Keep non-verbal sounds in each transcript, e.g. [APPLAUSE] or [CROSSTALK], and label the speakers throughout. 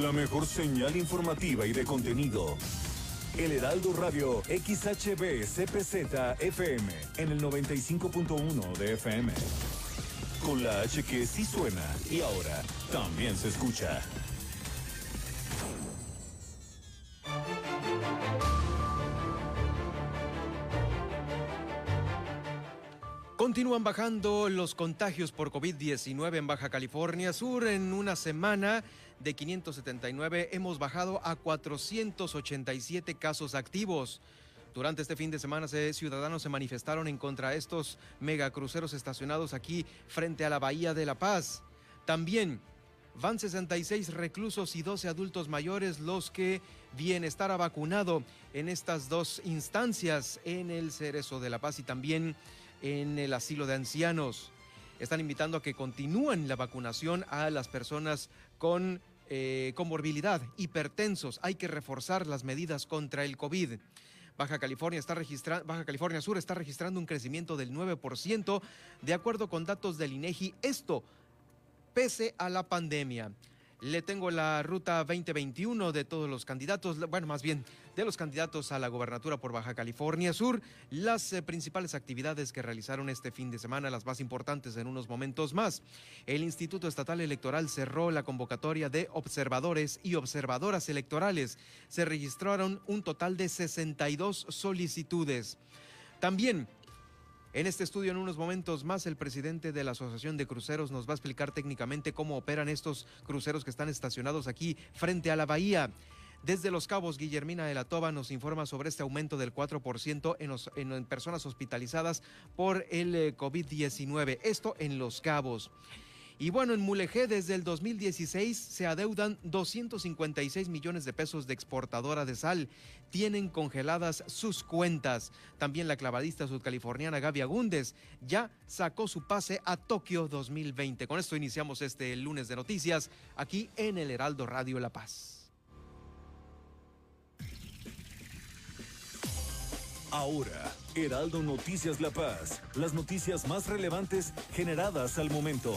Speaker 1: La mejor señal informativa y de contenido. El Heraldo Radio XHB CPZ FM en el 95.1 de FM. Con la H que sí suena y ahora también se escucha.
Speaker 2: Continúan bajando los contagios por COVID-19 en Baja California Sur. En una semana de 579 hemos bajado a 487 casos activos. Durante este fin de semana, ciudadanos se manifestaron en contra de estos megacruceros estacionados aquí frente a la Bahía de La Paz. También van 66 reclusos y 12 adultos mayores los que bienestar ha vacunado en estas dos instancias, en el Cerezo de La Paz y también en el asilo de ancianos. Están invitando a que continúen la vacunación a las personas con eh, comorbilidad, hipertensos. Hay que reforzar las medidas contra el COVID. Baja California, está Baja California Sur está registrando un crecimiento del 9% de acuerdo con datos del INEGI. Esto pese a la pandemia. Le tengo la ruta 2021 de todos los candidatos, bueno, más bien de los candidatos a la gobernatura por Baja California Sur, las eh, principales actividades que realizaron este fin de semana, las más importantes en unos momentos más. El Instituto Estatal Electoral cerró la convocatoria de observadores y observadoras electorales. Se registraron un total de 62 solicitudes. También en este estudio, en unos momentos más, el presidente de la Asociación de Cruceros nos va a explicar técnicamente cómo operan estos cruceros que están estacionados aquí frente a la bahía. Desde Los Cabos, Guillermina de la Toba nos informa sobre este aumento del 4% en, en personas hospitalizadas por el eh, COVID-19. Esto en Los Cabos. Y bueno, en Mulegé desde el 2016 se adeudan 256 millones de pesos de exportadora de sal. Tienen congeladas sus cuentas. También la clavadista sudcaliforniana Gaby Agúndez ya sacó su pase a Tokio 2020. Con esto iniciamos este lunes de noticias aquí en el Heraldo Radio La Paz.
Speaker 1: Ahora, Heraldo Noticias La Paz, las noticias más relevantes generadas al momento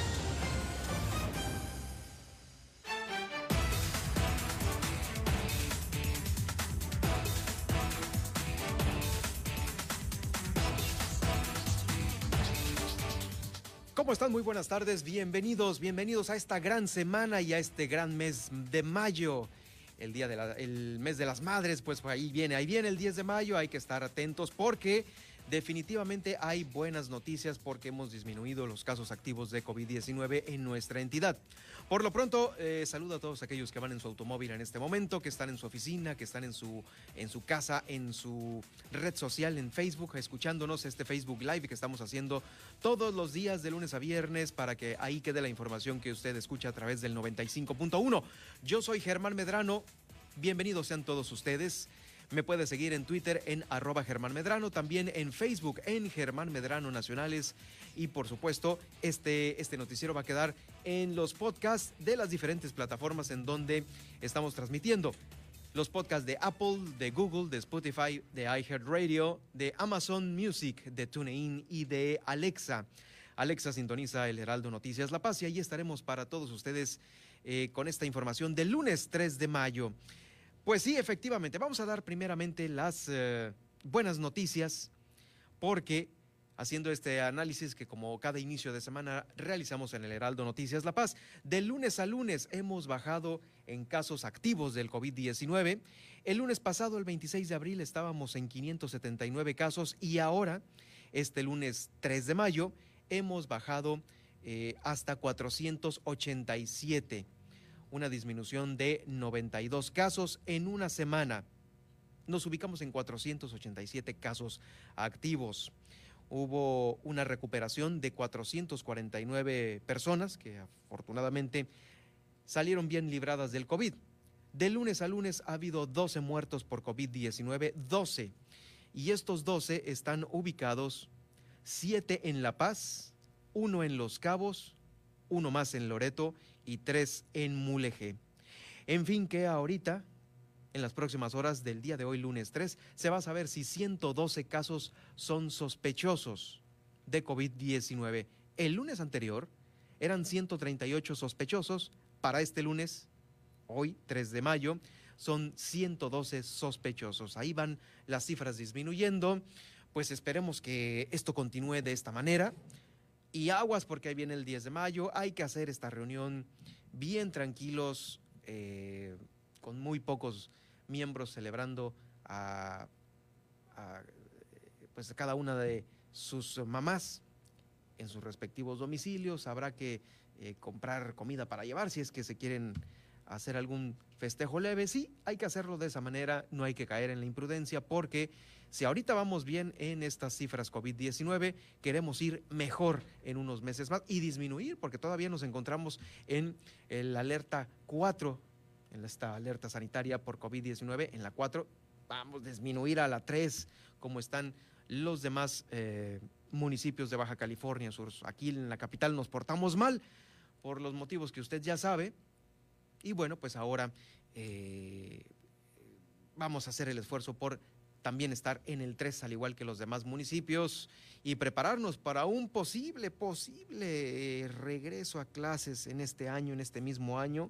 Speaker 2: ¿Cómo están? Muy buenas tardes, bienvenidos, bienvenidos a esta gran semana y a este gran mes de mayo. El día del mes de las madres, pues ahí viene, ahí viene el 10 de mayo, hay que estar atentos porque Definitivamente hay buenas noticias porque hemos disminuido los casos activos de COVID-19 en nuestra entidad. Por lo pronto, eh, saludo a todos aquellos que van en su automóvil en este momento, que están en su oficina, que están en su, en su casa, en su red social, en Facebook, escuchándonos este Facebook Live que estamos haciendo todos los días de lunes a viernes para que ahí quede la información que usted escucha a través del 95.1. Yo soy Germán Medrano. Bienvenidos sean todos ustedes. Me puede seguir en Twitter en arroba Germán Medrano, también en Facebook en Germán Medrano Nacionales y por supuesto este, este noticiero va a quedar en los podcasts de las diferentes plataformas en donde estamos transmitiendo. Los podcasts de Apple, de Google, de Spotify, de iHeartRadio, de Amazon Music, de TuneIn y de Alexa. Alexa sintoniza el Heraldo Noticias La Paz y ahí estaremos para todos ustedes eh, con esta información del lunes 3 de mayo. Pues sí, efectivamente. Vamos a dar primeramente las eh, buenas noticias porque haciendo este análisis que como cada inicio de semana realizamos en el Heraldo Noticias La Paz. De lunes a lunes hemos bajado en casos activos del COVID-19. El lunes pasado, el 26 de abril, estábamos en 579 casos y ahora, este lunes 3 de mayo, hemos bajado eh, hasta 487, una disminución de 92 casos en una semana. Nos ubicamos en 487 casos activos hubo una recuperación de 449 personas que afortunadamente salieron bien libradas del COVID. De lunes a lunes ha habido 12 muertos por COVID-19, 12. Y estos 12 están ubicados 7 en La Paz, uno en Los Cabos, uno más en Loreto y tres en Mulegé. En fin, que ahorita en las próximas horas del día de hoy, lunes 3, se va a saber si 112 casos son sospechosos de COVID-19. El lunes anterior eran 138 sospechosos. Para este lunes, hoy 3 de mayo, son 112 sospechosos. Ahí van las cifras disminuyendo. Pues esperemos que esto continúe de esta manera. Y aguas porque ahí viene el 10 de mayo. Hay que hacer esta reunión bien tranquilos, eh, con muy pocos miembros celebrando a, pues cada una de sus mamás en sus respectivos domicilios. Habrá que eh, comprar comida para llevar si es que se quieren hacer algún festejo leve. Sí, hay que hacerlo de esa manera, no hay que caer en la imprudencia porque si ahorita vamos bien en estas cifras COVID-19, queremos ir mejor en unos meses más y disminuir porque todavía nos encontramos en el alerta 4 en esta alerta sanitaria por COVID-19, en la 4 vamos a disminuir a la 3, como están los demás eh, municipios de Baja California Sur. Aquí en la capital nos portamos mal por los motivos que usted ya sabe. Y bueno, pues ahora eh, vamos a hacer el esfuerzo por también estar en el 3, al igual que los demás municipios, y prepararnos para un posible, posible regreso a clases en este año, en este mismo año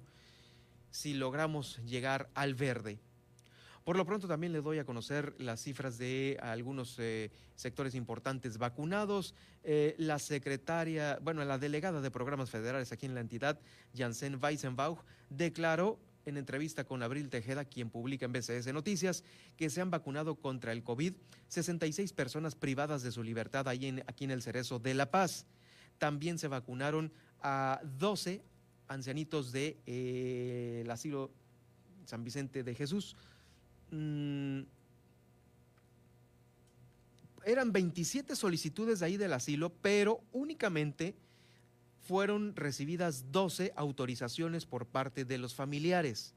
Speaker 2: si logramos llegar al verde. Por lo pronto también le doy a conocer las cifras de algunos eh, sectores importantes vacunados. Eh, la secretaria, bueno, la delegada de programas federales aquí en la entidad, Janssen Weisenbauch, declaró en entrevista con Abril Tejeda, quien publica en BCS Noticias, que se han vacunado contra el COVID 66 personas privadas de su libertad ahí en, aquí en el Cerezo de La Paz. También se vacunaron a 12 ancianitos del de, eh, asilo San Vicente de Jesús. Mm, eran 27 solicitudes de ahí del asilo, pero únicamente fueron recibidas 12 autorizaciones por parte de los familiares.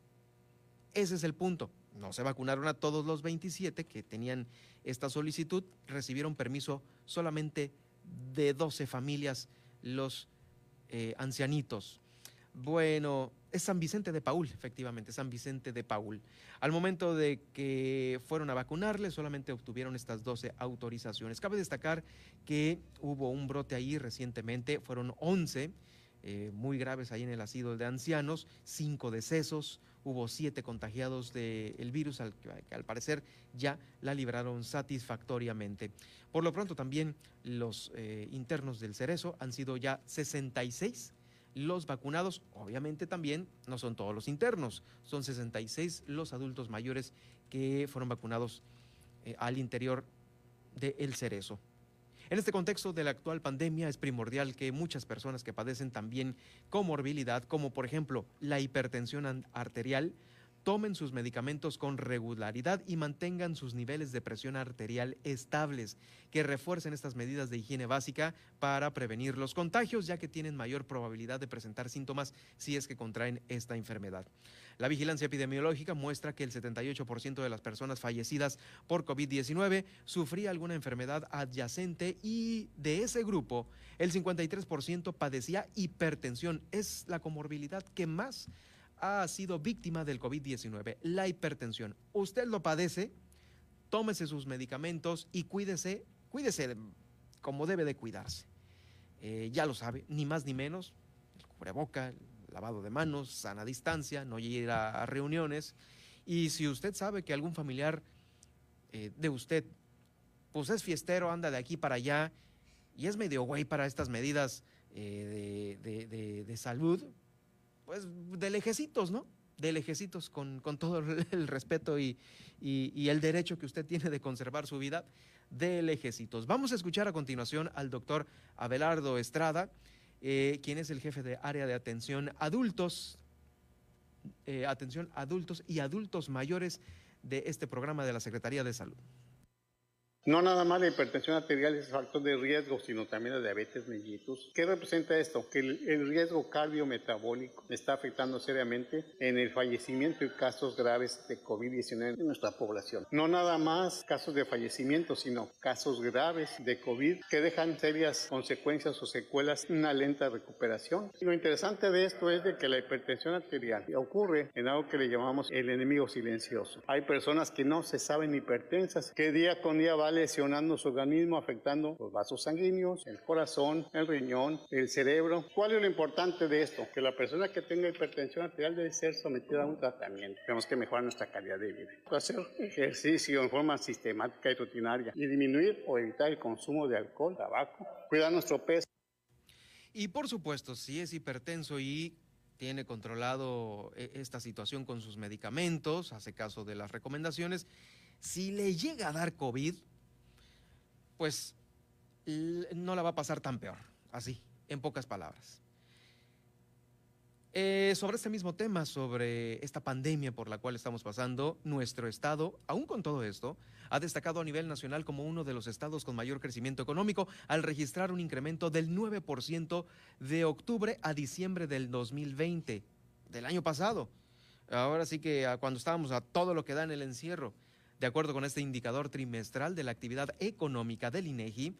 Speaker 2: Ese es el punto. No se vacunaron a todos los 27 que tenían esta solicitud, recibieron permiso solamente de 12 familias los eh, ancianitos. Bueno, es San Vicente de Paul, efectivamente, San Vicente de Paul. Al momento de que fueron a vacunarle, solamente obtuvieron estas 12 autorizaciones. Cabe destacar que hubo un brote ahí recientemente, fueron 11 eh, muy graves ahí en el asilo de ancianos, cinco decesos, hubo siete contagiados del virus, al, que al parecer ya la libraron satisfactoriamente. Por lo pronto también los eh, internos del Cerezo han sido ya 66 los vacunados, obviamente también no son todos los internos, son 66 los adultos mayores que fueron vacunados eh, al interior de El Cerezo. En este contexto de la actual pandemia es primordial que muchas personas que padecen también comorbilidad, como por ejemplo la hipertensión arterial, tomen sus medicamentos con regularidad y mantengan sus niveles de presión arterial estables, que refuercen estas medidas de higiene básica para prevenir los contagios, ya que tienen mayor probabilidad de presentar síntomas si es que contraen esta enfermedad. La vigilancia epidemiológica muestra que el 78% de las personas fallecidas por COVID-19 sufría alguna enfermedad adyacente y de ese grupo el 53% padecía hipertensión. Es la comorbilidad que más ha sido víctima del COVID-19, la hipertensión. Usted lo padece, tómese sus medicamentos y cuídese, cuídese como debe de cuidarse. Eh, ya lo sabe, ni más ni menos, el cubreboca, el lavado de manos, sana distancia, no ir a, reuniones. Y si usted sabe que algún familiar eh, de usted, pues es fiestero, anda de aquí para allá y es medio güey para estas medidas eh, de, salud, pues de lejecitos, ¿no? De lejecitos, con, todo el [LAUGHS] respeto y, el derecho que usted tiene de conservar su vida, de lejecitos. Vamos a escuchar a continuación al doctor Abelardo Estrada, eh, quien es el jefe de área de atención adultos, eh, atención adultos y adultos mayores de este programa de la Secretaría de Salud.
Speaker 3: No nada más la hipertensión arterial es factor de riesgo, sino también la diabetes mellitus. ¿Qué representa esto? Que el, riesgo cardiometabólico está afectando seriamente en el fallecimiento y casos graves de COVID-19 en nuestra población. No nada más casos de fallecimiento, sino casos graves de COVID que dejan serias consecuencias o secuelas, una lenta recuperación. Y lo interesante de esto es de que la hipertensión arterial ocurre en algo que le llamamos el enemigo silencioso. Hay personas que no se saben hipertensas, que día con día va lesionando su organismo, afectando los vasos sanguíneos, el corazón, el riñón, el cerebro. ¿Cuál es lo importante de esto? Que la persona que tenga hipertensión arterial debe ser sometida a un tratamiento. Tenemos que mejorar nuestra calidad de vida. Hacer ejercicio en forma sistemática y rutinaria y disminuir o evitar el consumo de alcohol, tabaco, cuidar nuestro peso.
Speaker 2: Y por supuesto, si es hipertenso y tiene controlado eh, esta situación con sus medicamentos, hace caso de las recomendaciones, si le llega a dar COVID, pues no la va a pasar tan peor, así, en pocas palabras. Eh, sobre este mismo tema, sobre esta pandemia por la cual estamos pasando, nuestro estado, aún con todo esto, ha destacado a nivel nacional como uno de los estados con mayor crecimiento económico al registrar un incremento del 9% de octubre a diciembre del 2020, del año pasado. Ahora sí que cuando estábamos a todo lo que da en el encierro, de acuerdo con este indicador trimestral de la actividad económica del INEGI,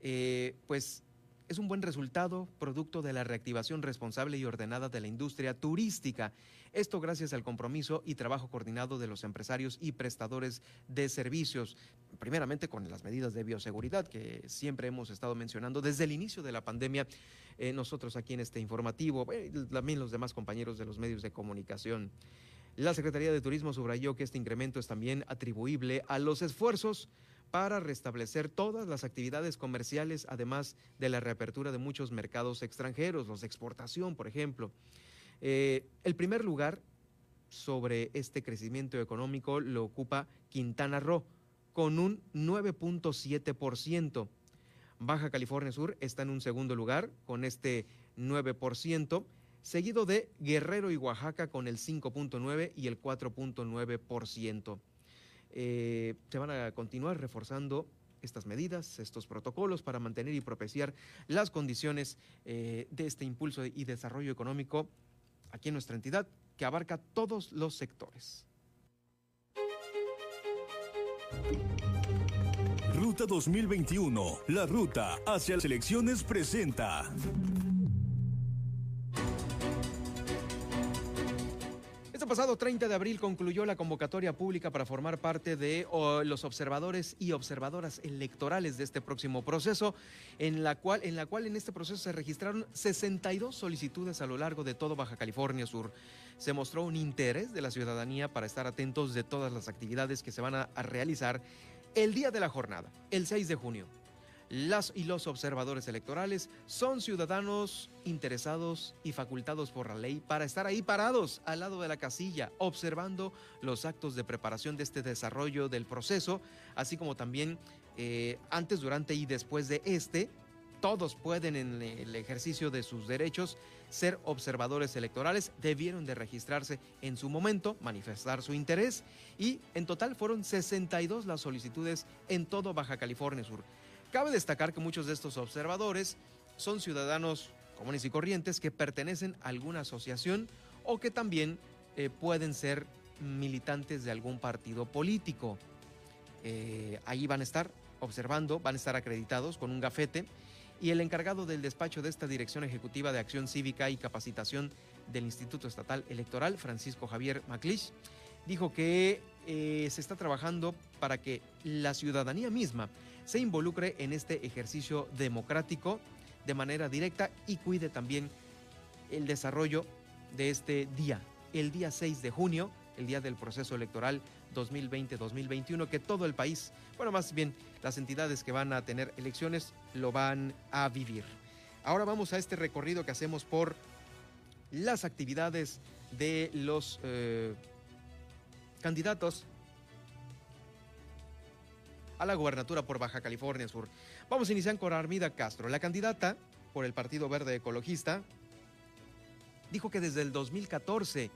Speaker 2: eh, pues es un buen resultado producto de la reactivación responsable y ordenada de la industria turística. Esto gracias al compromiso y trabajo coordinado de los empresarios y prestadores de servicios, primeramente con las medidas de bioseguridad que siempre hemos estado mencionando desde el inicio de la pandemia, eh, nosotros aquí en este informativo, también los demás compañeros de los medios de comunicación. La Secretaría de Turismo subrayó que este incremento es también atribuible a los esfuerzos para restablecer todas las actividades comerciales, además de la reapertura de muchos mercados extranjeros, los de exportación, por ejemplo. Eh, el primer lugar sobre este crecimiento económico lo ocupa Quintana Roo, con un 9.7%. Baja California Sur está en un segundo lugar, con este 9% seguido de Guerrero y Oaxaca con el 5.9 y el 4.9%. Eh, se van a continuar reforzando estas medidas, estos protocolos para mantener y propiciar las condiciones eh, de este impulso y desarrollo económico aquí en nuestra entidad, que abarca todos los sectores.
Speaker 1: Ruta 2021, la ruta hacia las elecciones presenta.
Speaker 2: Pasado 30 de abril concluyó la convocatoria pública para formar parte de los observadores y observadoras electorales de este próximo proceso, en la, cual, en la cual en este proceso se registraron 62 solicitudes a lo largo de todo Baja California Sur. Se mostró un interés de la ciudadanía para estar atentos de todas las actividades que se van a realizar el día de la jornada, el 6 de junio. Las y los observadores electorales son ciudadanos interesados y facultados por la ley para estar ahí parados al lado de la casilla, observando los actos de preparación de este desarrollo del proceso, así como también eh, antes, durante y después de este. Todos pueden en el ejercicio de sus derechos ser observadores electorales, debieron de registrarse en su momento, manifestar su interés y en total fueron 62 las solicitudes en todo Baja California Sur. Cabe destacar que muchos de estos observadores son ciudadanos comunes y corrientes que pertenecen a alguna asociación o que también eh, pueden ser militantes de algún partido político. Eh, ahí van a estar observando, van a estar acreditados con un gafete y el encargado del despacho de esta Dirección Ejecutiva de Acción Cívica y Capacitación del Instituto Estatal Electoral, Francisco Javier Maclich, dijo que eh, se está trabajando para que la ciudadanía misma se involucre en este ejercicio democrático de manera directa y cuide también el desarrollo de este día, el día 6 de junio, el día del proceso electoral 2020-2021 que todo el país, bueno, más bien las entidades que van a tener elecciones lo van a vivir. Ahora vamos a este recorrido que hacemos por las actividades de los eh, candidatos a la gubernatura por Baja California Sur. Vamos a iniciar con Armida Castro, la candidata por el Partido Verde Ecologista. Dijo que desde el 2014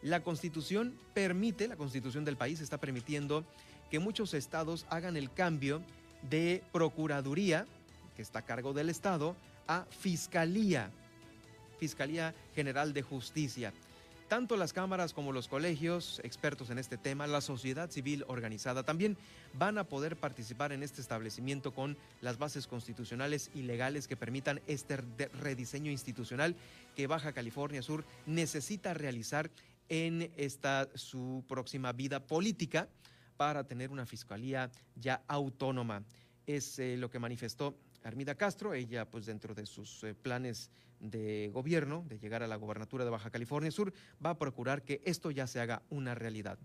Speaker 2: la constitución permite, la constitución del país está permitiendo que muchos estados hagan el cambio de procuraduría, que está a cargo del estado, a fiscalía, Fiscalía General de Justicia. Tanto las cámaras como los colegios, expertos en este tema, la sociedad civil organizada también van a poder participar en este establecimiento con las bases constitucionales y legales que permitan este rediseño institucional que Baja California Sur necesita realizar en esta su próxima vida política para tener una fiscalía ya autónoma. Es eh, lo que manifestó Armida Castro, ella pues dentro de sus eh, planes de gobierno, de llegar a la gobernatura de Baja California Sur, va a procurar que esto ya se haga una realidad.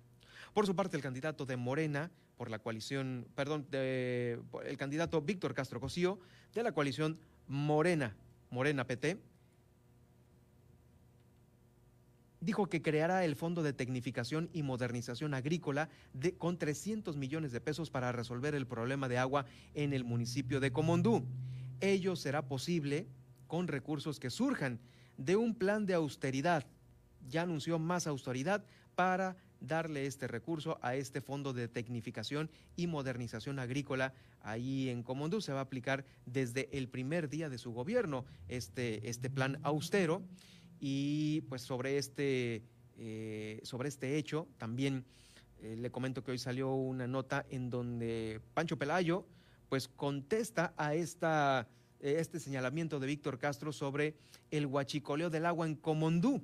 Speaker 2: Por su parte, el candidato de Morena, por la coalición, perdón, el candidato Víctor Castro Cosío, de la coalición Morena, Morena PT, dijo que creará el Fondo de Tecnificación y Modernización Agrícola con 300 millones de pesos para resolver el problema de agua en el municipio de Comondú. Ello será posible con recursos que surjan de un plan de austeridad. Ya anunció más austeridad para darle este recurso a este fondo de tecnificación y modernización agrícola ahí en Comondú. Se va a aplicar desde el primer día de su gobierno este, este plan austero y pues sobre este, eh, sobre este hecho también eh, le comento que hoy salió una nota en donde Pancho Pelayo pues contesta a esta este señalamiento de Víctor Castro sobre el huachicoleo del agua en Comondú.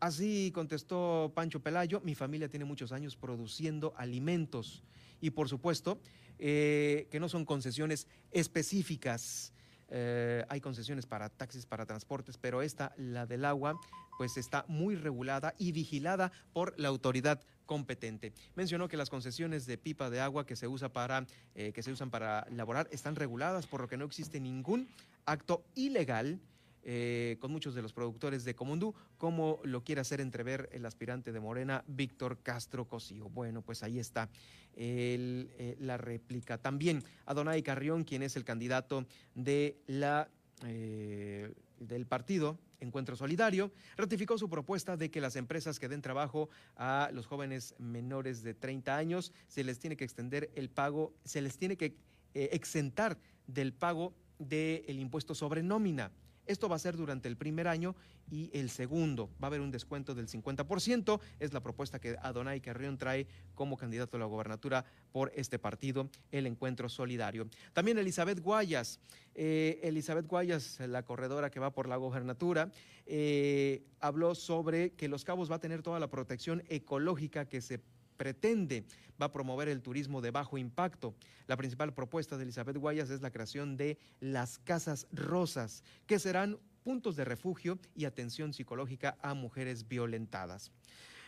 Speaker 2: Así contestó Pancho Pelayo, mi familia tiene muchos años produciendo alimentos y por supuesto eh, que no son concesiones específicas. Eh, hay concesiones para taxis, para transportes, pero esta, la del agua, pues está muy regulada y vigilada por la autoridad competente. Mencionó que las concesiones de pipa de agua que se, usa para, eh, que se usan para laborar están reguladas, por lo que no existe ningún acto ilegal eh, con muchos de los productores de Comundú, como lo quiere hacer entrever el aspirante de Morena, Víctor Castro Cosío. Bueno, pues ahí está eh, la réplica. También Adonai Carrión, quien es el candidato de la, del partido Encuentro Solidario, ratificó su propuesta de que las empresas que den trabajo a los jóvenes menores de 30 años se les tiene que extender el pago, se les tiene que eh, exentar del pago del impuesto sobre nómina. Esto va a ser durante el primer año y el segundo. Va a haber un descuento del 50%. Es la propuesta que Adonai Carrión trae como candidato a la gobernatura por este partido, el Encuentro Solidario. También Elizabeth Guayas. Eh, Elizabeth Guayas, la corredora que va por la gobernatura, eh, habló sobre que Los Cabos va a tener toda la protección ecológica que se pretende va a promover el turismo de bajo impacto. La principal propuesta de Elizabeth Guayas es la creación de las casas rosas, que serán puntos de refugio y atención psicológica a mujeres violentadas.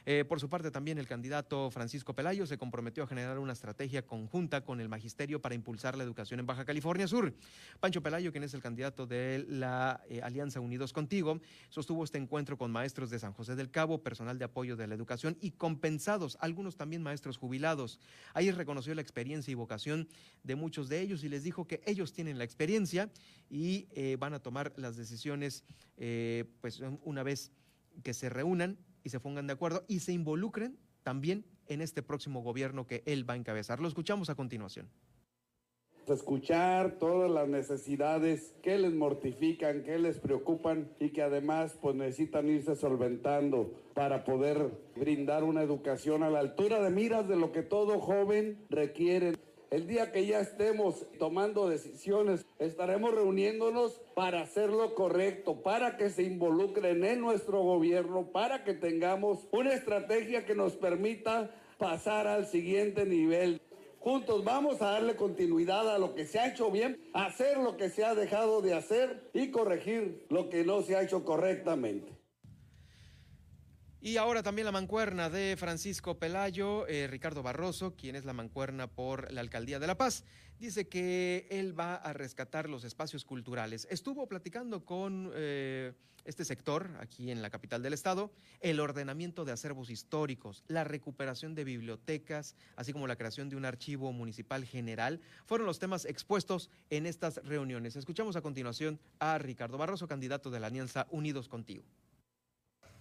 Speaker 2: Eh, por su parte, también el candidato Francisco Pelayo se comprometió a generar una estrategia conjunta con el magisterio para impulsar la educación en Baja California Sur. Pancho Pelayo, quien es el candidato de la eh, Alianza Unidos Contigo, sostuvo este encuentro con maestros de San José del Cabo, personal de apoyo de la educación y compensados, algunos también maestros jubilados. Ahí reconoció la experiencia y vocación de muchos de ellos y les dijo que ellos tienen la experiencia y eh, van a tomar las decisiones pues una vez que se reúnan y se pongan de acuerdo y se involucren también en este próximo gobierno que él va a encabezar. Lo escuchamos a continuación.
Speaker 4: Escuchar todas las necesidades que les mortifican, que les preocupan y que además pues necesitan irse solventando para poder brindar una educación a la altura de miras de lo que todo joven requiere. El día que ya estemos tomando decisiones, estaremos reuniéndonos para hacer lo correcto, para que se involucren en nuestro gobierno, para que tengamos una estrategia que nos permita pasar al siguiente nivel. Juntos vamos a darle continuidad a lo que se ha hecho bien, hacer lo que se ha dejado de hacer y corregir lo que no se ha hecho correctamente.
Speaker 2: Y ahora también la mancuerna de Francisco Pelayo, eh, Ricardo Barroso, quien es la mancuerna por la Alcaldía de La Paz. Dice que él va a rescatar los espacios culturales. Estuvo platicando con eh, este sector aquí en la capital del estado, el ordenamiento de acervos históricos, la recuperación de bibliotecas, así como la creación de un archivo municipal general, fueron los temas expuestos en estas reuniones. Escuchamos a continuación a Ricardo Barroso, candidato de la Alianza Unidos Contigo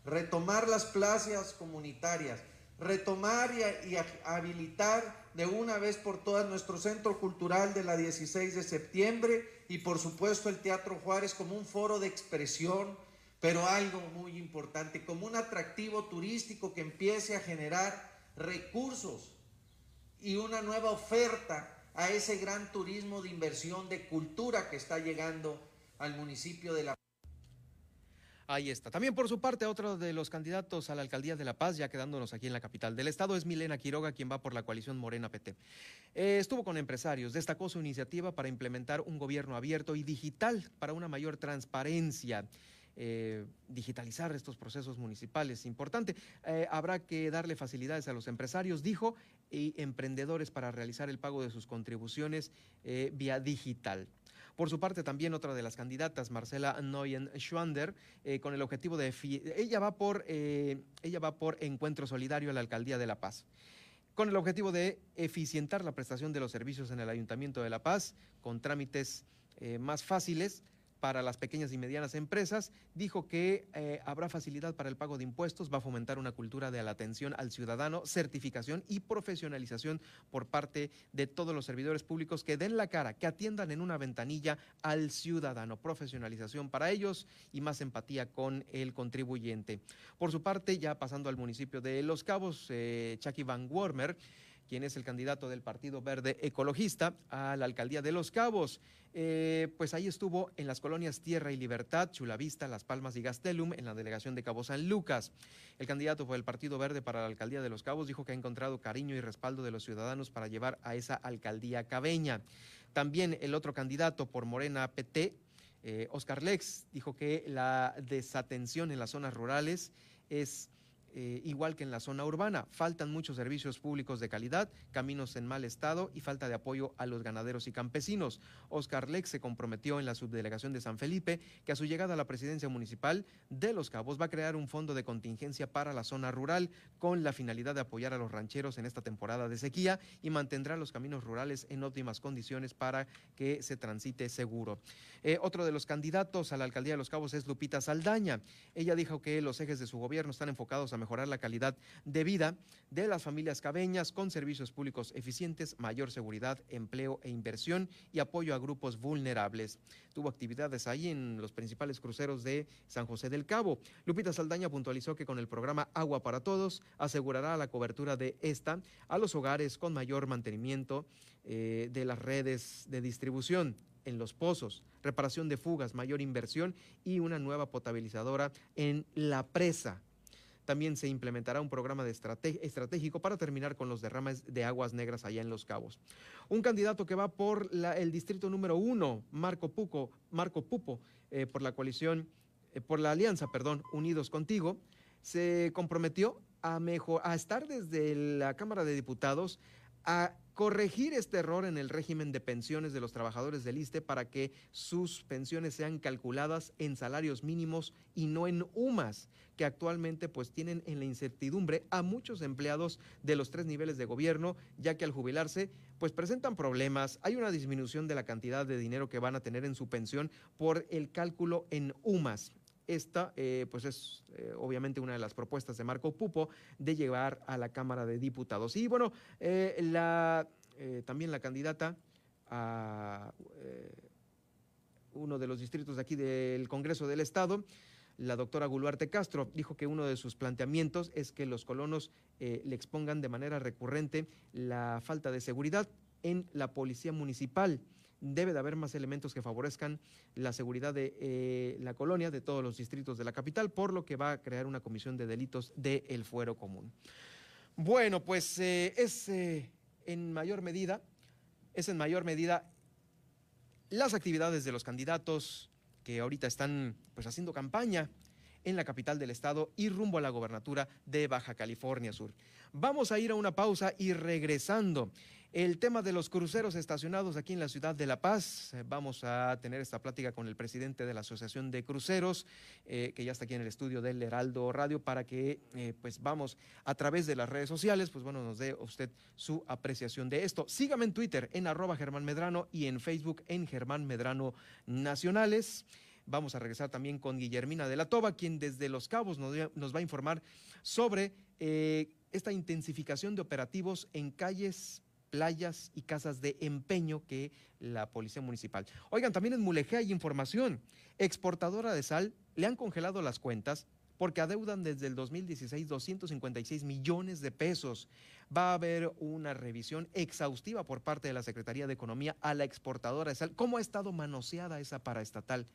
Speaker 5: retomar las plazas comunitarias, retomar y, habilitar de una vez por todas nuestro centro cultural de la 16 de septiembre y por supuesto el Teatro Juárez como un foro de expresión, pero algo muy importante, como un atractivo turístico que empiece a generar recursos y una nueva oferta a ese gran turismo de inversión de cultura que está llegando al municipio de La
Speaker 2: Ahí está. También por su parte, otro de los candidatos a la alcaldía de La Paz, ya quedándonos aquí en la capital del estado, es Milena Quiroga, quien va por la coalición Morena PT. Eh, estuvo con empresarios, destacó su iniciativa para implementar un gobierno abierto y digital para una mayor transparencia. Eh, digitalizar estos procesos municipales. Importante. Eh, habrá que darle facilidades a los empresarios, dijo, y emprendedores para realizar el pago de sus contribuciones vía digital. Por su parte, también otra de las candidatas, Marcela Neuen Schwander, eh, con el objetivo de. Ella va, por, eh, ella va por Encuentro Solidario a la Alcaldía de La Paz con el objetivo de eficientar la prestación de los servicios en el Ayuntamiento de La Paz, con trámites eh, más fáciles para las pequeñas y medianas empresas, dijo que eh, habrá facilidad para el pago de impuestos, va a fomentar una cultura de la atención al ciudadano, certificación y profesionalización por parte de todos los servidores públicos que den la cara, que atiendan en una ventanilla al ciudadano, profesionalización para ellos y más empatía con el contribuyente. Por su parte, ya pasando al municipio de Los Cabos, eh, Chucky Van Wormer, quien es el candidato del Partido Verde Ecologista a la alcaldía de Los Cabos. Eh, pues ahí estuvo en las colonias Tierra y Libertad, Chulavista, Las Palmas y Gastelum, en la delegación de Cabo San Lucas. El candidato fue el Partido Verde para la alcaldía de Los Cabos, dijo que ha encontrado cariño y respaldo de los ciudadanos para llevar a esa alcaldía cabeña. También el otro candidato por Morena PT, eh, Oscar Lex, dijo que la desatención en las zonas rurales es eh, igual que en la zona urbana. Faltan muchos servicios públicos de calidad, caminos en mal estado y falta de apoyo a los ganaderos y campesinos. Oscar Lex se comprometió en la subdelegación de San Felipe que a su llegada a la presidencia municipal de Los Cabos va a crear un fondo de contingencia para la zona rural con la finalidad de apoyar a los rancheros en esta temporada de sequía y mantendrá los caminos rurales en óptimas condiciones para que se transite seguro. Eh, otro de los candidatos a la alcaldía de Los Cabos es Lupita Saldaña. Ella dijo que los ejes de su gobierno están enfocados a mejorar la calidad de vida de las familias cabeñas con servicios públicos eficientes, mayor seguridad, empleo e inversión y apoyo a grupos vulnerables. Tuvo actividades ahí en los principales cruceros de San José del Cabo. Lupita Saldaña puntualizó que con el programa Agua para Todos asegurará la cobertura de esta a los hogares con mayor mantenimiento eh, de las redes de distribución en los pozos, reparación de fugas, mayor inversión y una nueva potabilizadora en la presa también se implementará un programa de estratégico para terminar con los derrames de aguas negras allá en Los Cabos. Un candidato que va por el distrito número uno, Marco, Marco Pupo, eh, por la coalición, eh, por la alianza, perdón, Unidos Contigo, se comprometió a, mejor, a estar desde la Cámara de Diputados a corregir este error en el régimen de pensiones de los trabajadores del ISTE para que sus pensiones sean calculadas en salarios mínimos y no en UMAS, que actualmente pues tienen en la incertidumbre a muchos empleados de los tres niveles de gobierno, ya que al jubilarse pues presentan problemas, hay una disminución de la cantidad de dinero que van a tener en su pensión por el cálculo en UMAS. Esta, eh, pues es eh, obviamente una de las propuestas de Marco Pupo de llevar a la Cámara de Diputados. Y bueno, eh, la, también la candidata a uno de los distritos de aquí del Congreso del Estado, la doctora Guluarte Castro, dijo que uno de sus planteamientos es que los colonos le expongan de manera recurrente la falta de seguridad en la policía municipal debe de haber más elementos que favorezcan la seguridad de eh, la colonia, de todos los distritos de la capital, por lo que va a crear una comisión de delitos del fuero común. Bueno, pues eh, es eh, en mayor medida, es en mayor medida las actividades de los candidatos que ahorita están pues haciendo campaña en la capital del estado y rumbo a la gobernatura de Baja California Sur. Vamos a ir a una pausa y regresando. El tema de los cruceros estacionados aquí en la ciudad de La Paz. Eh, vamos a tener esta plática con el presidente de la Asociación de Cruceros, eh, que ya está aquí en el estudio del Heraldo Radio, para que eh, pues vamos a través de las redes sociales, pues bueno, nos dé usted su apreciación de esto. Sígame en Twitter en arroba Germán Medrano y en Facebook en Germán Medrano Nacionales. Vamos a regresar también con Guillermina de la Toba, quien desde Los Cabos nos, va a informar sobre esta intensificación de operativos en calles playas y casas de empeño que la Policía Municipal. Oigan, también en Mulegé hay información. Exportadora de sal le han congelado las cuentas porque adeudan desde el 2016 256 millones de pesos. Va a haber una revisión exhaustiva por parte de la Secretaría de Economía a la exportadora de sal. ¿Cómo ha estado manoseada esa paraestatal?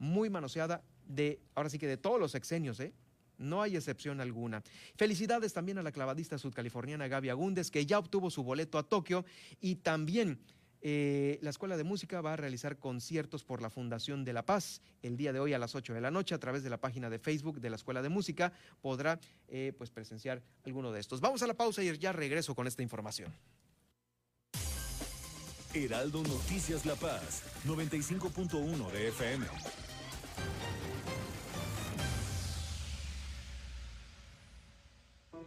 Speaker 2: Muy manoseada de, ahora sí que de todos los exenios, ¿eh? No hay excepción alguna. Felicidades también a la clavadista sudcaliforniana Gaby Agúndez, que ya obtuvo su boleto a Tokio y también eh, la Escuela de Música va a realizar conciertos por la Fundación de la Paz. El día de hoy a las 8 de la noche, a través de la página de Facebook de la Escuela de Música, podrá eh, pues presenciar alguno de estos. Vamos a la pausa y ya regreso con esta información.
Speaker 1: Heraldo Noticias La Paz, 95.1 de FM.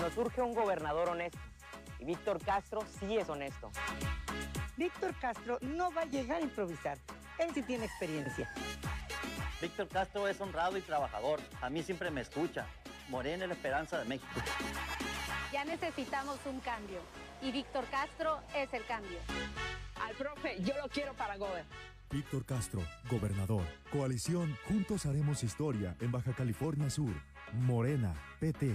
Speaker 6: Nos surge un gobernador honesto. Y Víctor Castro sí es honesto.
Speaker 7: Víctor Castro no va a llegar a improvisar. Él sí tiene experiencia.
Speaker 8: Víctor Castro es honrado y trabajador. A mí siempre me escucha. Morena es la esperanza de México.
Speaker 9: Ya necesitamos un cambio. Y Víctor Castro es el cambio.
Speaker 10: Al profe, yo lo quiero para gober.
Speaker 11: Víctor Castro, gobernador. Coalición Juntos Haremos Historia en Baja California Sur. Morena, PT.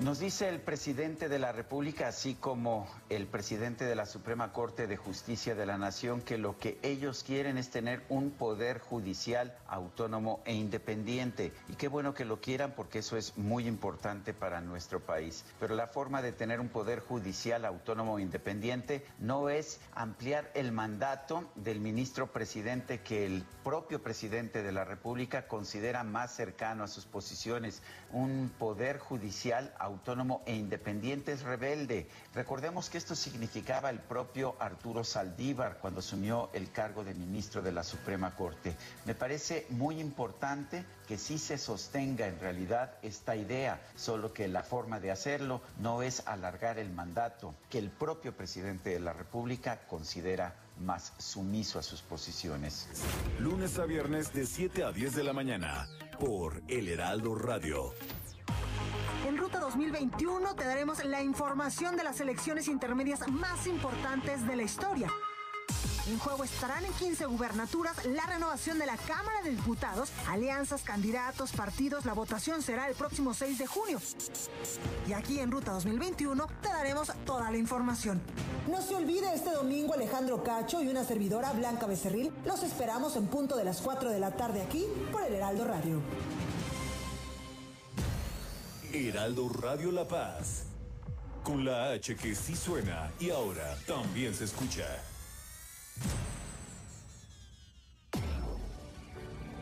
Speaker 12: Nos dice el presidente de la República, así como el presidente de la Suprema Corte de Justicia de la Nación, que lo que ellos quieren es tener un poder judicial autónomo e independiente. Y qué bueno que lo quieran porque eso es muy importante para nuestro país. Pero la forma de tener un poder judicial autónomo e independiente no es ampliar el mandato del ministro presidente que el propio presidente de la República considera más cercano a sus posiciones. Un poder judicial autónomo e independiente es rebelde. Recordemos que esto significaba el propio Arturo Saldívar cuando asumió el cargo de ministro de la Suprema Corte. Me parece muy importante que sí se sostenga en realidad esta idea, solo que la forma de hacerlo no es alargar el mandato que el propio presidente de la República considera más sumiso a sus posiciones.
Speaker 1: Lunes a viernes de 7 a 10 de la mañana por El Heraldo Radio.
Speaker 13: En Ruta 2021 te daremos la información de las elecciones intermedias más importantes de la historia. En juego estarán en 15 gubernaturas la renovación de la Cámara de Diputados, alianzas, candidatos, partidos. La votación será el próximo 6 de junio. Y aquí en Ruta 2021 te daremos toda la información.
Speaker 14: No se olvide este domingo Alejandro Cacho y una servidora Blanca Becerril. Los esperamos en punto de las 4 de la tarde aquí por el Heraldo Radio.
Speaker 1: Heraldo Radio La Paz. Con la H que sí suena y ahora también se escucha.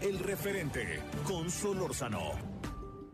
Speaker 1: El referente con Solórzano.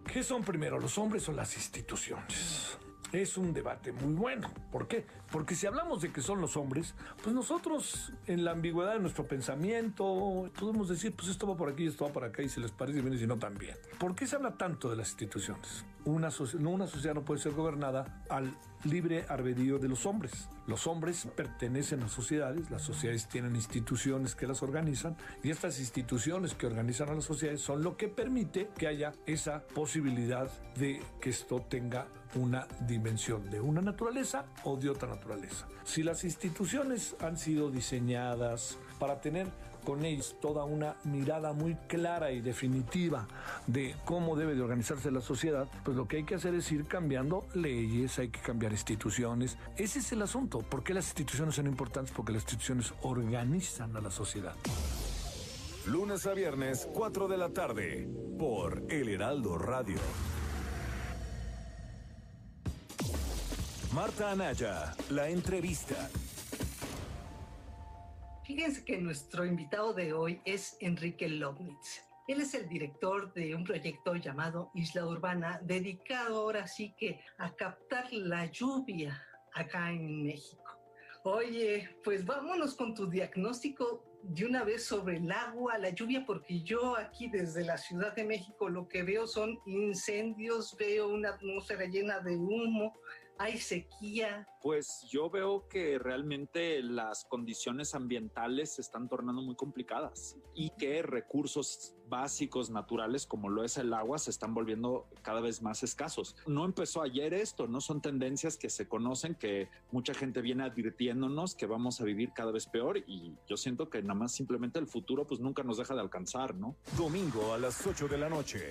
Speaker 15: ¿Qué son primero, los hombres o las instituciones? Es un debate muy bueno. ¿Por qué? Porque si hablamos de que son los hombres, pues nosotros en la ambigüedad de nuestro pensamiento podemos decir, pues esto va por aquí, esto va por acá, y si les parece bien y si no también. ¿Por qué se habla tanto de las instituciones? Una, no, una sociedad no puede ser gobernada al libre albedrío de los hombres. Los hombres pertenecen a sociedades, las sociedades tienen instituciones que las organizan y estas instituciones que organizan a las sociedades son lo que permite que haya esa posibilidad de que esto tenga una dimensión de una naturaleza o de otra naturaleza. Si las instituciones han sido diseñadas para tener con ellos toda una mirada muy clara y definitiva de cómo debe de organizarse la sociedad, pues lo que hay que hacer es ir cambiando leyes, hay que cambiar instituciones. Ese es el asunto. ¿Por qué las instituciones son importantes? Porque las instituciones organizan a la sociedad.
Speaker 1: Lunes a viernes, 4 de la tarde, por El Heraldo Radio. Marta Anaya, la entrevista.
Speaker 16: Fíjense que nuestro invitado de hoy es Enrique Lobnitz. Él es el director de un proyecto llamado Isla Urbana, dedicado ahora sí que a captar la lluvia acá en México. Oye, pues vámonos con tu diagnóstico de una vez sobre el agua, la lluvia, porque yo aquí desde la Ciudad de México lo que veo son incendios, veo una atmósfera llena de humo, hay sequía.
Speaker 17: Pues yo veo que realmente las condiciones ambientales se están tornando muy complicadas y que recursos básicos naturales como lo es el agua se están volviendo cada vez más escasos. No empezó ayer esto, no son tendencias que se conocen, que mucha gente viene advirtiéndonos que vamos a vivir cada vez peor y yo siento que nada más simplemente el futuro pues nunca nos deja de alcanzar, ¿no?
Speaker 1: Domingo a las 8 de la noche.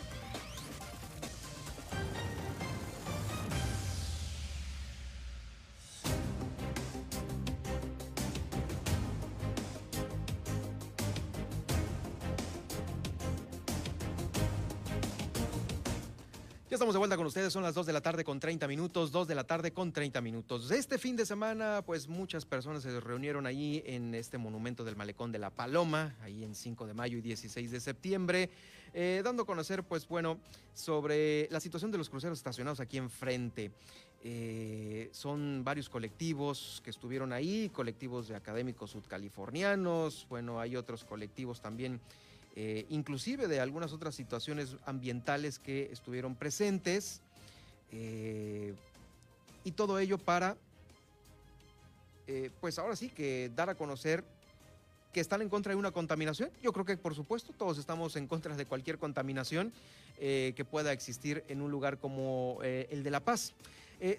Speaker 2: Ustedes, son las 2 de la tarde con 30 minutos, 2 de la tarde con 30 minutos. Este fin de semana, pues muchas personas se reunieron ahí en este monumento del Malecón de la Paloma, ahí en 5 de mayo y 16 de septiembre, eh, dando a conocer, pues bueno, sobre la situación de los cruceros estacionados aquí enfrente. Eh, son varios colectivos que estuvieron ahí, colectivos de académicos sudcalifornianos, bueno, hay otros colectivos también eh, inclusive de algunas otras situaciones ambientales que estuvieron presentes, eh, y todo ello para, eh, pues ahora sí, que dar a conocer que están en contra de una contaminación. Yo creo que por supuesto todos estamos en contra de cualquier contaminación que pueda existir en un lugar como el de La Paz.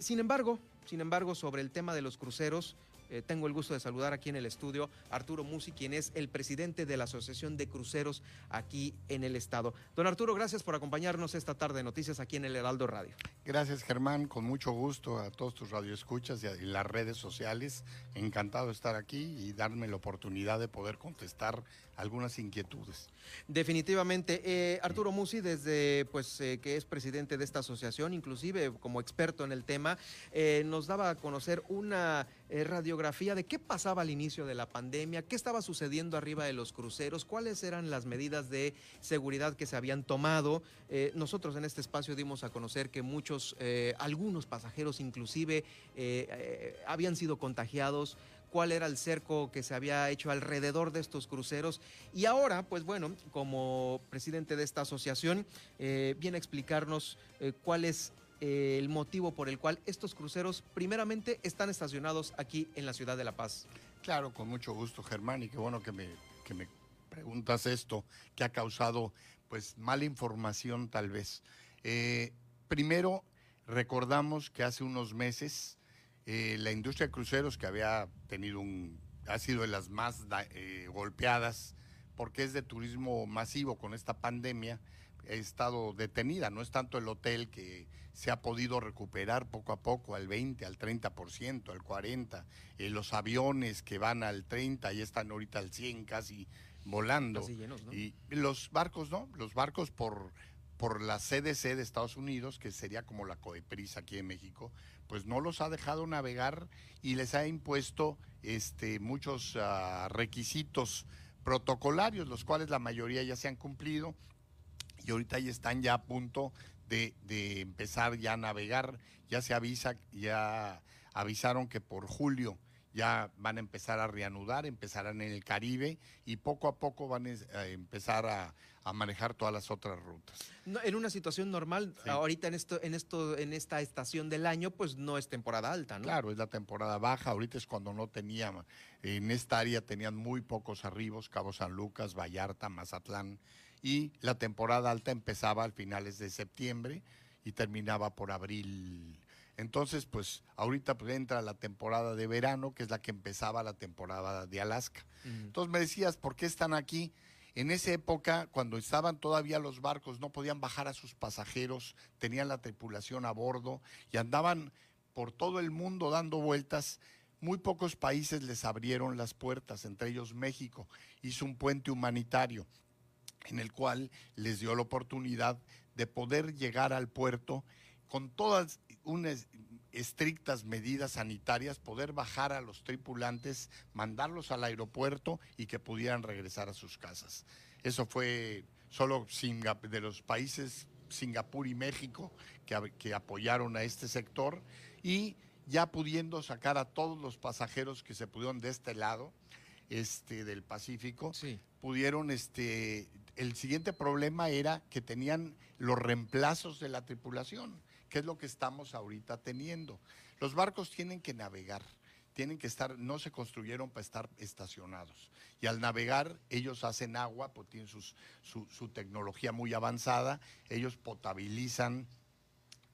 Speaker 2: sin embargo, sin embargo, sobre el tema de los cruceros, eh, tengo el gusto de saludar aquí en el estudio Arturo Musi, quien es el presidente de la Asociación de Cruceros aquí en el estado. Don Arturo, gracias por acompañarnos esta tarde de noticias aquí en el Heraldo Radio.
Speaker 18: Gracias, Germán. Con mucho gusto a todos tus radioescuchas y las redes sociales. Encantado de estar aquí y darme la oportunidad de poder contestar algunas inquietudes.
Speaker 2: Definitivamente. Eh, Arturo Musi, desde pues eh, que es presidente de esta asociación, inclusive como experto en el tema, nos daba a conocer una radiografía de qué pasaba al inicio de la pandemia, qué estaba sucediendo arriba de los cruceros, cuáles eran las medidas de seguridad que se habían tomado. Eh, nosotros en este espacio dimos a conocer que muchos, eh, algunos pasajeros inclusive eh, habían sido contagiados cuál era el cerco que se había hecho alrededor de estos cruceros. Y ahora, pues bueno, como presidente de esta asociación, viene a explicarnos cuál es eh, el motivo por el cual estos cruceros primeramente están estacionados aquí en la ciudad de La Paz.
Speaker 18: Claro, con mucho gusto, Germán, y qué bueno que me, que me preguntas esto, que ha causado pues mala información tal vez. Eh, primero, recordamos que hace unos meses eh, la industria de cruceros, que había tenido un, ha sido de las más golpeadas, porque es de turismo masivo con esta pandemia, estado detenida. No es tanto el hotel que se ha podido recuperar poco a poco al 20, al 30%, al 40%. Eh, los aviones que van al 30 y están ahorita al 100 casi volando. Y los barcos, ¿no? Los barcos por, por la CDC de Estados Unidos, que sería como la COEPRIS aquí en México, pues no los ha dejado navegar y les ha impuesto este, muchos ah, requisitos protocolarios, los cuales la mayoría ya se han cumplido y ahorita ya están ya a punto de, empezar ya a navegar. Ya se avisa, ya avisaron que por julio ya van a empezar a reanudar, empezarán en el Caribe y poco a poco van a empezar a, manejar todas las otras rutas.
Speaker 2: en una situación normal, ahorita en esto, en esto, en esta estación del año, pues no es temporada alta, ¿no?
Speaker 18: Claro, es la temporada baja. Ahorita es cuando no tenía, en esta área tenían muy pocos arribos, Cabo San Lucas, Vallarta, Mazatlán, y la temporada alta empezaba al finales de septiembre y terminaba por abril entonces, pues ahorita pues, entra la temporada de verano, que es la que empezaba la temporada de Alaska. Entonces me decías, ¿por qué están aquí? En esa época, cuando estaban todavía los barcos, no podían bajar a sus pasajeros, tenían la tripulación a bordo y andaban por todo el mundo dando vueltas. Muy pocos países les abrieron las puertas, entre ellos México. Hizo un puente humanitario en el cual les dio la oportunidad de poder llegar al puerto con todas unas estrictas medidas sanitarias, poder bajar a los tripulantes, mandarlos al aeropuerto y que pudieran regresar a sus casas. Eso fue solo de los países Singapur y México que, que apoyaron a este sector y ya pudiendo sacar a todos los pasajeros que se pudieron de este lado este, del Pacífico, pudieron, este, el siguiente problema era que tenían los reemplazos de la tripulación ¿Qué es lo que estamos ahorita teniendo? Los barcos tienen que navegar, tienen que estar, no se construyeron para estar estacionados. Y al navegar, ellos hacen agua, pues tienen su, su tecnología muy avanzada, ellos potabilizan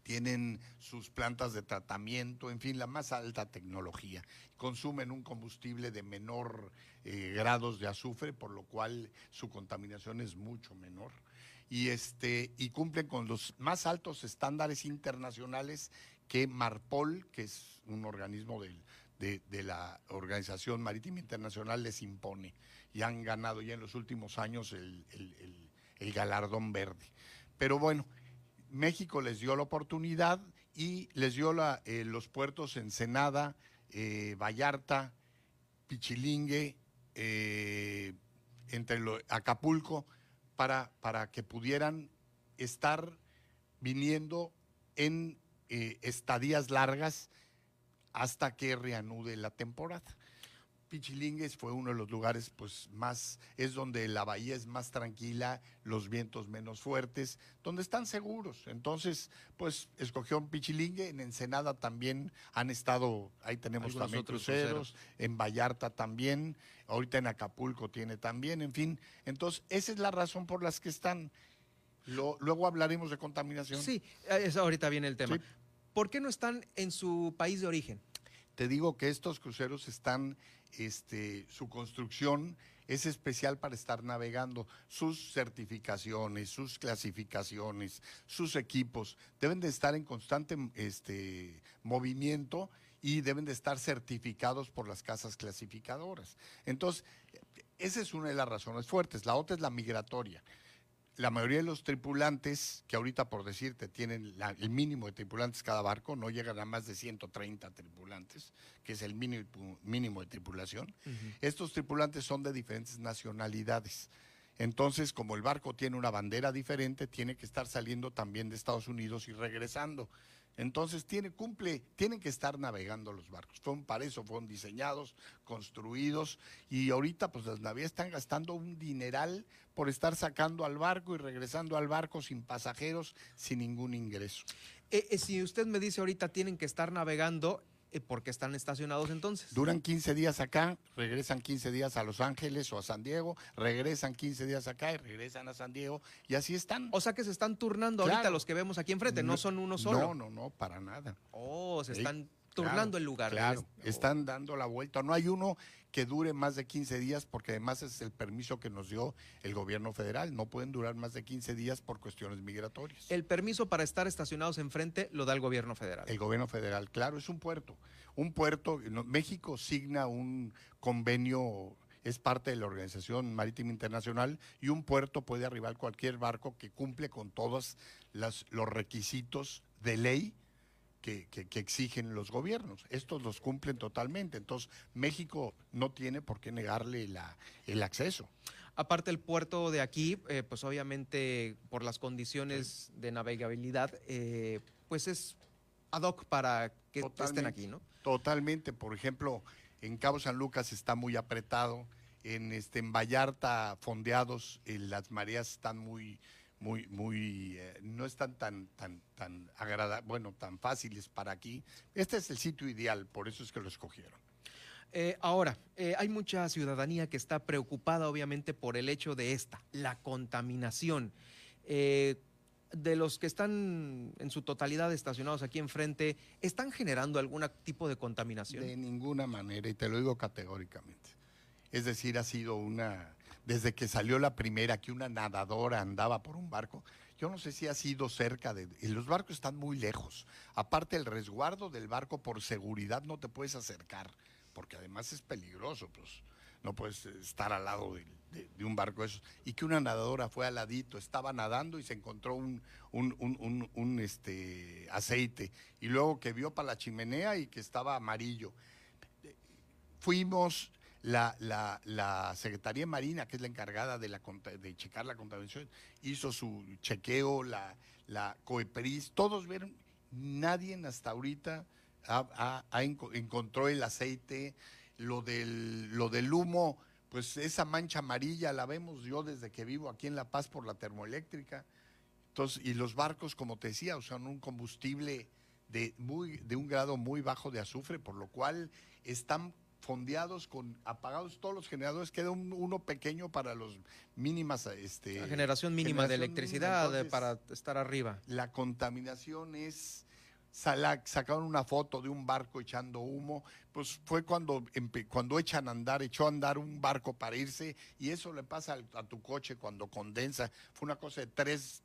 Speaker 18: tienen sus plantas de tratamiento, en fin, la más alta tecnología. Consumen un combustible de menor eh, grados de azufre, por lo cual su contaminación es mucho menor y, este, y cumplen con los más altos estándares internacionales que Marpol, que es un organismo de, la Organización Marítima Internacional, les impone. Y han ganado ya en los últimos años el, galardón verde. Pero bueno, México les dio la oportunidad y les dio eh, los puertos Ensenada, eh, Vallarta, Pichilingue, eh, entre Acapulco, para, para que pudieran estar viniendo en eh, estadías largas hasta que reanude la temporada. Pichilingues fue uno de los lugares pues más es donde la bahía es más tranquila, los vientos menos fuertes, donde están seguros. Entonces, pues escogió un Pichilingue, en Ensenada también han estado, ahí tenemos también cruceros, en Vallarta también, ahorita en Acapulco tiene también, en fin. Entonces, esa es la razón por las que están. luego hablaremos de contaminación.
Speaker 2: Sí, eso ahorita viene el tema. ¿Por qué no están en su país de origen?
Speaker 18: Te digo que estos cruceros están, este, su construcción es especial para estar navegando. Sus certificaciones, sus clasificaciones, sus equipos deben de estar en constante este, movimiento y deben de estar certificados por las casas clasificadoras. Entonces, esa es una de las razones fuertes. La otra es la migratoria la mayoría de los tripulantes, que ahorita por decirte tienen el mínimo de tripulantes cada barco, no llegan a más de 130 tripulantes, que es el mínimo, de tripulación. Estos tripulantes son de diferentes nacionalidades. Entonces, como el barco tiene una bandera diferente, tiene que estar saliendo también de Estados Unidos y regresando. Entonces tiene, cumple, tienen que estar navegando los barcos. Fueron para eso, fueron diseñados, construidos, y ahorita pues las navías están gastando un dineral por estar sacando al barco y regresando al barco sin pasajeros, sin ningún ingreso.
Speaker 2: Eh, eh, si usted me dice ahorita tienen que estar navegando, eh, ¿Por qué están estacionados entonces?
Speaker 18: Duran 15 días acá, regresan 15 días a Los Ángeles o a San Diego, regresan 15 días acá y regresan a San Diego y así están.
Speaker 2: O sea que se están turnando ahorita los que vemos aquí enfrente, no, son uno solo.
Speaker 18: No, no, no, para nada.
Speaker 2: Oh, se están turnando el lugar.
Speaker 18: Claro, están dando la vuelta. No hay uno que dure más de 15 días porque además es el permiso que nos dio el gobierno federal. No pueden durar más de 15 días por cuestiones migratorias.
Speaker 2: El permiso para estar estacionados enfrente lo da el gobierno federal.
Speaker 18: El gobierno federal, claro, es un puerto. Un puerto, México signa un convenio es parte de la Organización Marítima Internacional y un puerto puede arribar cualquier barco que cumple con todos los requisitos de ley que, exigen los gobiernos. Estos los cumplen totalmente. Entonces, México no tiene por qué negarle la, el acceso.
Speaker 2: Aparte el puerto de aquí, eh, pues obviamente por las condiciones de navegabilidad, eh, pues es ad hoc para que estén aquí, ¿no?
Speaker 18: Totalmente. Por ejemplo, en Cabo San Lucas está muy apretado. En, este, en Vallarta, fondeados, eh, las mareas están muy, muy, muy, eh, no están tan, tan, tan agradables, bueno, tan fáciles para aquí. Este es el sitio ideal, por eso es que lo escogieron.
Speaker 2: Eh, ahora, hay mucha ciudadanía que está preocupada obviamente por el hecho de esta, la contaminación. de los que están en su totalidad estacionados aquí enfrente, ¿están generando algún tipo de contaminación?
Speaker 18: De ninguna manera, y te lo digo categóricamente. Es decir, ha sido una, desde que salió la primera, que una nadadora andaba por un barco, yo no sé si ha sido cerca de... los barcos están muy lejos. Aparte, el resguardo del barco por seguridad no te puedes acercar, porque además es peligroso, pues no puedes estar al lado de, un barco eso. Y que una nadadora fue al ladito, estaba nadando y se encontró un, un este, aceite. Y luego que vio para la chimenea y que estaba amarillo. Fuimos, la, la, la, Secretaría Marina, que es la encargada de, la, de checar la contaminación, hizo su chequeo, la, la COEPRIS, todos vieron, nadie hasta ahorita encontró el aceite, lo del, lo del humo, pues esa mancha amarilla la vemos yo desde que vivo aquí en La Paz por la termoeléctrica. Entonces, y los barcos, como te decía, usan un combustible de, muy, de un grado muy bajo de azufre, por lo cual están fondeados con apagados todos los generadores, queda uno pequeño para los mínimas este
Speaker 2: la generación mínima de electricidad para estar arriba.
Speaker 18: La contaminación es sacaron una foto de un barco echando humo, pues fue cuando cuando echan a andar, echó a andar un barco para irse y eso le pasa a, tu coche cuando condensa, fue una cosa de tres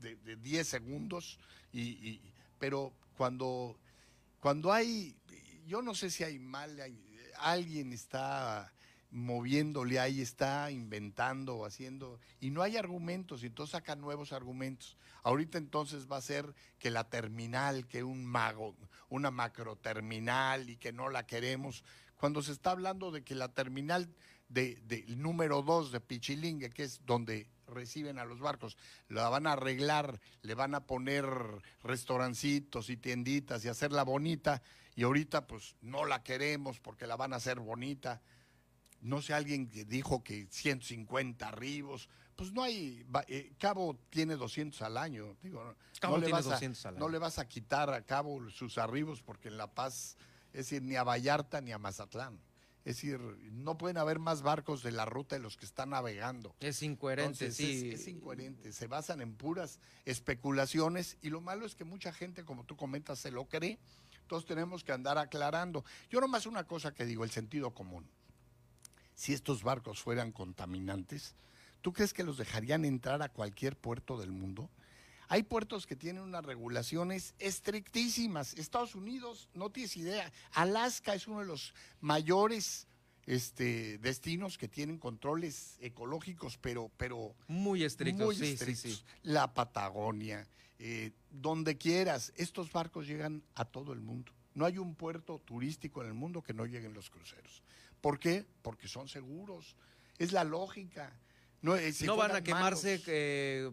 Speaker 18: de, diez segundos y, pero cuando cuando hay yo no sé si hay mal, hay, alguien está moviéndole ahí, está inventando o haciendo, y no hay argumentos, y entonces sacan nuevos argumentos. Ahorita entonces va a ser que la terminal, que un mago, una macro terminal y que no la queremos, cuando se está hablando de que la terminal de, número dos de Pichilingue, que es donde reciben a los barcos, la van a arreglar, le van a poner restaurancitos y tienditas y hacerla bonita, y ahorita pues no la queremos porque la van a hacer bonita. No sé, alguien que dijo que 150 arribos, pues no hay, eh, Cabo tiene 200 al año, digo,
Speaker 2: no, le vas a,
Speaker 18: no le vas a quitar a Cabo sus arribos porque en La Paz, es decir, ni a Vallarta ni a Mazatlán. Es decir, no pueden haber más barcos de la ruta de los que están navegando.
Speaker 2: Es incoherente, sí.
Speaker 18: Es, es, incoherente. Se basan en puras especulaciones y lo malo es que mucha gente, como tú comentas, se lo cree entonces tenemos que andar aclarando. Yo nomás una cosa que digo, el sentido común. Si estos barcos fueran contaminantes, ¿tú crees que los dejarían entrar a cualquier puerto del mundo? Hay puertos que tienen unas regulaciones estrictísimas. Estados Unidos, no tienes idea. Alaska es uno de los mayores este, destinos que tienen controles ecológicos, pero, pero
Speaker 2: muy estrictos. sí, Sí, sí.
Speaker 18: La Patagonia, eh, donde quieras. Estos barcos llegan a todo el mundo. No hay un puerto turístico en el mundo que no lleguen los cruceros. ¿Por qué? Porque son seguros. Es la lógica.
Speaker 2: No, eh, van a quemarse eh,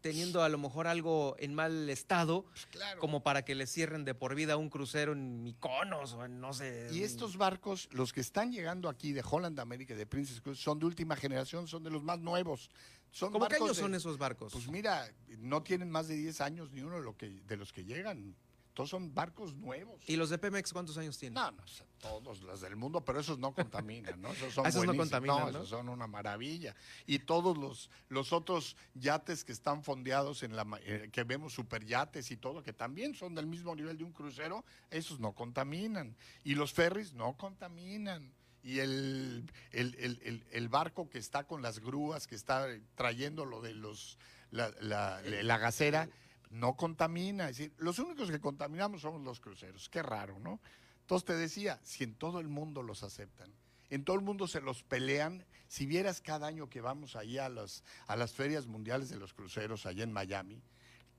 Speaker 2: teniendo a lo mejor algo en mal estado, pues como para que le cierren de por vida un crucero en Miconos o en no sé.
Speaker 18: Y estos barcos, los que están llegando aquí de Holland America, de Princess Cruise, son de última generación, son de los más nuevos. Son
Speaker 2: ¿Cómo qué años son esos barcos?
Speaker 18: Pues mira, no tienen más de 10 años ni uno de, lo que, de los que llegan. Todos son barcos nuevos.
Speaker 2: ¿Y los de Pemex cuántos años tienen?
Speaker 18: No, no, todos los del mundo, pero esos no contaminan, ¿no? Esos son [LAUGHS]
Speaker 2: esos no contaminan,
Speaker 18: Esos son una maravilla. Y todos los, los otros yates que están fondeados en la eh, que vemos superyates y todo, que también son del mismo nivel de un crucero, esos no contaminan. Y los ferries no contaminan y el, el, barco que está con las grúas, que está trayendo lo de los la, la, la gasera, no contamina. Es decir, los únicos que contaminamos somos los cruceros. Qué raro, ¿no? Entonces te decía, si en todo el mundo los aceptan, en todo el mundo se los pelean, si vieras cada año que vamos allá a, los, a las ferias mundiales de los cruceros allá en Miami,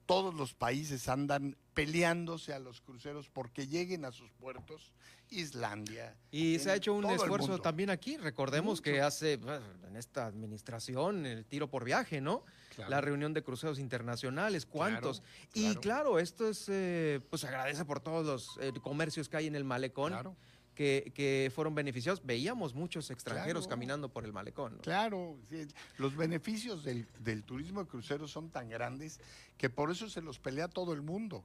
Speaker 18: todos los países andan peleándose a los cruceros porque lleguen a sus puertos. Islandia.
Speaker 2: Y se ha hecho un esfuerzo también aquí. Recordemos que hace, bueno, en esta administración, el tiro por viaje, ¿no?
Speaker 18: Claro.
Speaker 2: La reunión de cruceros internacionales, ¿cuántos?
Speaker 18: Claro,
Speaker 2: Y
Speaker 18: claro.
Speaker 2: esto es, eh, pues se agradece por todos los eh, comercios que hay en el malecón.
Speaker 18: Claro.
Speaker 2: Que, que fueron beneficiados. Veíamos muchos extranjeros
Speaker 18: Claro.
Speaker 2: caminando por el malecón. ¿no?
Speaker 18: Claro, los beneficios del, del turismo de cruceros son tan grandes que por eso se los pelea todo el mundo.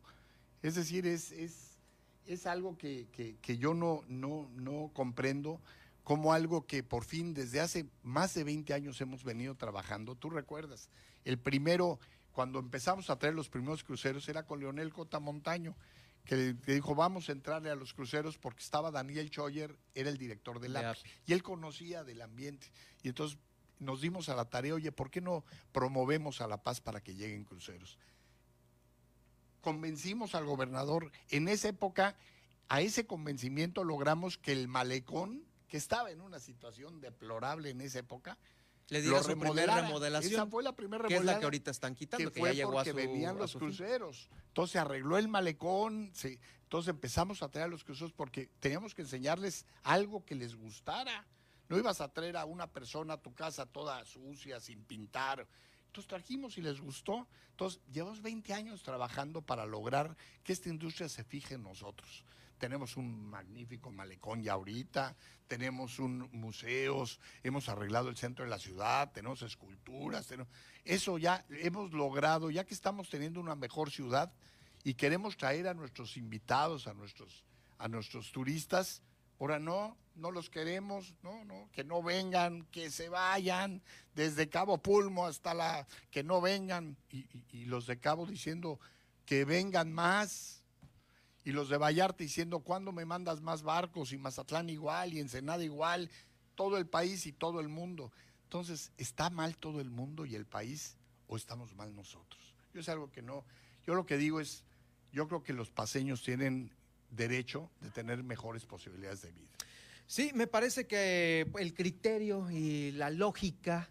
Speaker 18: Es decir, es, es, es algo que, que- que yo no, no, no comprendo como algo que por fin desde hace más de 20 años hemos venido trabajando. Tú recuerdas, el primero, cuando empezamos a traer los primeros cruceros, era con Leonel Cotamontaño, que, que dijo, vamos a entrarle a los cruceros porque estaba Daniel Choyer, era el director del
Speaker 2: De
Speaker 18: API, y él conocía del ambiente. Y entonces nos dimos a la tarea, oye, ¿por qué no promovemos a La Paz para que lleguen cruceros? Convencimos al gobernador, en esa época, a ese convencimiento logramos que el malecón, que estaba en una situación deplorable en esa época,
Speaker 2: Le su primera remodelación.
Speaker 18: Esa fue la primera
Speaker 2: Que es la
Speaker 18: remodelación
Speaker 2: que ahorita están quitando, que,
Speaker 18: fue
Speaker 2: ya llegó a su,
Speaker 18: venían
Speaker 2: a
Speaker 18: los
Speaker 2: fin.
Speaker 18: cruceros. Entonces se arregló el malecón, se- entonces empezamos a traer a los cruceros porque teníamos que enseñarles algo que les gustara. No ibas a traer a una persona a tu casa toda sucia, sin pintar. Entonces trajimos y les gustó. Entonces llevamos 20 años trabajando para lograr que esta industria se fije en nosotros. Tenemos un magnífico malecón ya ahorita, tenemos un museos, hemos arreglado el centro de la ciudad, tenemos esculturas, tenemos- eso ya hemos logrado, ya que estamos teniendo una mejor ciudad y queremos traer a nuestros invitados, a nuestros, a nuestros turistas, ahora no, no los queremos, no, no, que no vengan, que se vayan, desde Cabo Pulmo hasta la, que no vengan, y, y- y los de Cabo diciendo que vengan más, y los de Vallarta diciendo, ¿cuándo me mandas más barcos? Y Mazatlán igual, y Ensenada igual, todo el país y todo el mundo. Entonces, ¿está mal todo el mundo y el país o estamos mal nosotros? Yo es algo que no, yo lo que digo es, yo creo que los paseños tienen derecho de tener mejores posibilidades de vida.
Speaker 2: Sí, me parece que el criterio y la lógica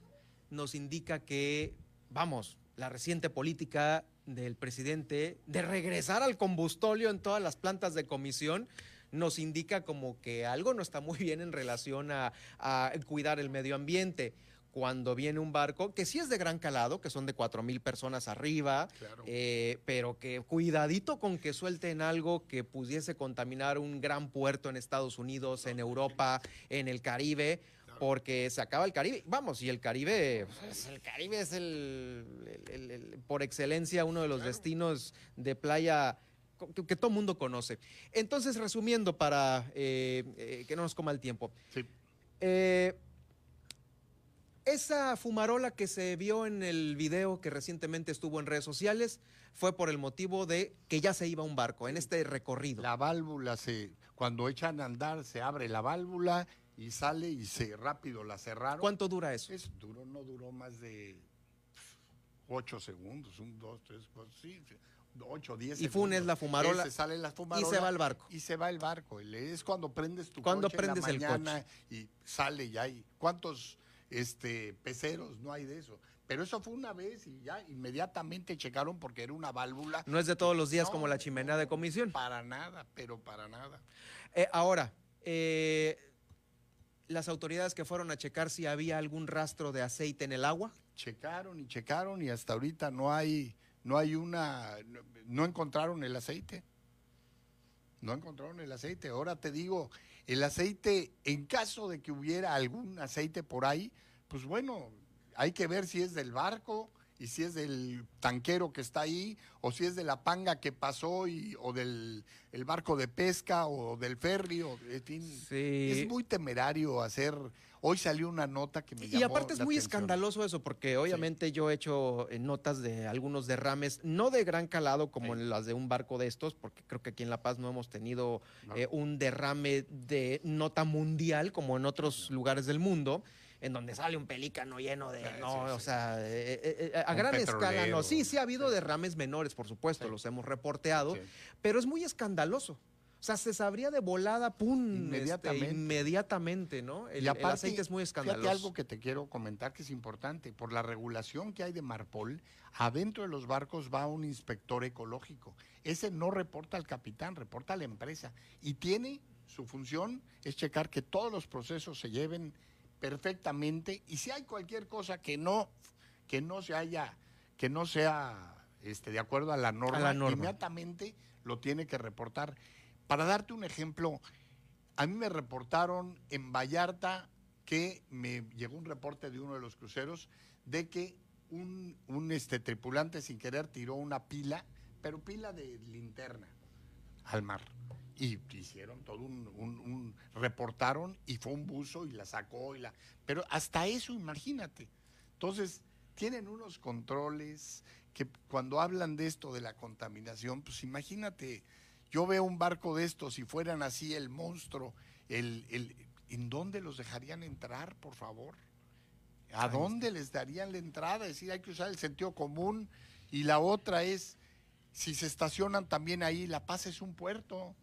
Speaker 2: nos indica que, vamos, la reciente política del presidente de regresar al combustóleo en todas las plantas de comisión nos indica como que algo no está muy bien en relación a, a cuidar el medio ambiente. Cuando viene un barco, que sí es de gran calado, que son de cuatro mil personas arriba, eh, pero que cuidadito con que suelten algo que pudiese contaminar un gran puerto en Estados Unidos, en Europa, en el Caribe, porque se acaba el Caribe. Vamos, y el Caribe, pues, el Caribe es el, el- el- el- por excelencia uno de los destinos de playa que, que todo mundo conoce. Entonces, resumiendo para eh, eh, que no nos coma el tiempo. Eh, esa fumarola que se vio en el video que recientemente estuvo en redes sociales fue por el motivo de que ya se iba un barco en este recorrido.
Speaker 18: La válvula se, cuando echan a andar, se abre la válvula y sale y se rápido la cerraron.
Speaker 2: ¿Cuánto dura eso?
Speaker 18: Es duró, no duró más de ocho segundos, un, dos, tres, cuatro, sí, ocho, diez
Speaker 2: Y funes
Speaker 18: segundos.
Speaker 2: la fumarola
Speaker 18: Ese sale la
Speaker 2: y
Speaker 18: fumarola
Speaker 2: se va el barco.
Speaker 18: Y se va el barco. Es cuando prendes tu
Speaker 2: Cuando
Speaker 18: coche en la
Speaker 2: prendes el
Speaker 18: mañana y sale ya hay ¿Cuántos este, peceros no hay de eso? Pero eso fue una vez y ya inmediatamente checaron porque era una válvula.
Speaker 2: No es de todos los días
Speaker 18: No,
Speaker 2: como la chimenea de comisión.
Speaker 18: Para nada, pero para nada.
Speaker 2: Eh, ahora, eh, las autoridades que fueron a checar si había algún rastro de aceite en el agua.
Speaker 18: checaron y checaron y hasta ahorita no hay no hay una no, encontraron el aceite no encontraron el aceite ahora te digo el aceite en caso de que hubiera algún aceite por ahí pues bueno hay que ver si es del barco y si es del tanquero que está ahí o si es de la panga que pasó y o del el barco de pesca o del ferry o en fin. Es muy temerario hacer hoy salió una nota que me
Speaker 2: Y
Speaker 18: llamó
Speaker 2: aparte es
Speaker 18: la
Speaker 2: muy
Speaker 18: atención.
Speaker 2: escandaloso eso, porque obviamente yo he hecho eh, notas de algunos derrames, no de gran calado como en las de un barco de estos, porque creo que aquí en La Paz no hemos tenido eh, un derrame de nota mundial como en otros lugares del mundo. En donde sale un pelícano lleno de. No, o sea, eh, eh, eh, a
Speaker 18: Un
Speaker 2: gran escala no. Sí, sí ha habido derrames menores, por supuesto, los hemos reporteado, pero es muy escandaloso. O sea, se sabría de volada, pum, este,
Speaker 18: Inmediatamente.
Speaker 2: inmediatamente, ¿no? El,
Speaker 18: y
Speaker 2: el
Speaker 18: aparte,
Speaker 2: aceite es muy
Speaker 18: fíjate
Speaker 2: escandaloso.
Speaker 18: algo que te quiero comentar que es importante. Por la regulación que hay de Marpol, adentro de los barcos va un inspector ecológico. Ese no reporta al capitán, reporta a la empresa. Y tiene su función es checar que todos los procesos se lleven perfectamente. Y si hay cualquier cosa que no, que no se haya, que no sea este, de acuerdo a la norma,
Speaker 2: la norma.
Speaker 18: inmediatamente lo tiene que reportar. Para darte un ejemplo, a mí me reportaron en Vallarta que me llegó un reporte de uno de los cruceros de que un, un, este, tripulante sin querer tiró una pila, pero pila de linterna al mar. Y hicieron todo un, un- un- reportaron y fue un buzo y la sacó y la. Pero hasta eso, imagínate. Entonces, tienen unos controles que cuando hablan de esto de la contaminación, pues imagínate, yo veo un barco de estos, si fueran así el monstruo, el, el, ¿en dónde los dejarían entrar, por favor? ¿A dónde les darían la entrada? Es decir, hay que usar el sentido común. Y la otra es, si se estacionan también ahí, La Paz es un puerto.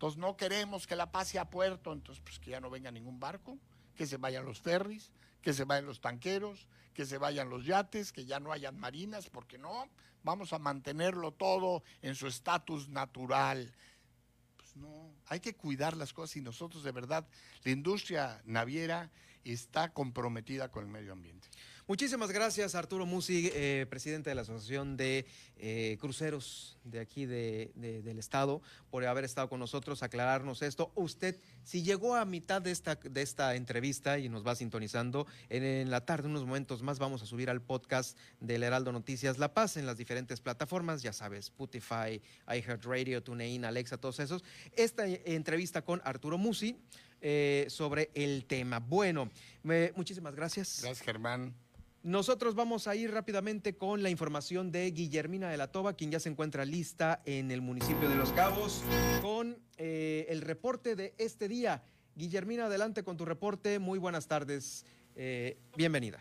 Speaker 18: Entonces no queremos que La Paz sea puerto, entonces pues que ya no venga ningún barco, que se vayan los ferries, que se vayan los tanqueros, que se vayan los yates, que ya no hayan marinas, porque no, vamos a mantenerlo todo en su estatus natural. Pues no, hay que cuidar las cosas y nosotros de verdad, la industria naviera está comprometida con el medio ambiente.
Speaker 2: Muchísimas gracias, Arturo Musi, eh, presidente de la Asociación de eh, Cruceros de aquí de- de- del Estado, por haber estado con nosotros, aclararnos esto. Usted, si llegó a mitad de esta, de esta entrevista y nos va sintonizando, en, la tarde, unos momentos más, vamos a subir al podcast del Heraldo Noticias La Paz en las diferentes plataformas, ya sabes, Spotify, iHeartRadio, TuneIn, Alexa, todos esos. Esta eh, entrevista con Arturo Musi sobre el tema. Bueno, muchísimas gracias.
Speaker 18: Gracias, Germán.
Speaker 2: Nosotros vamos a ir rápidamente con la información de Guillermina de la Toba, quien ya se encuentra lista en el municipio de Los Cabos, con eh, el reporte de este día. Guillermina, adelante con tu reporte. Muy buenas tardes. Eh, bienvenida.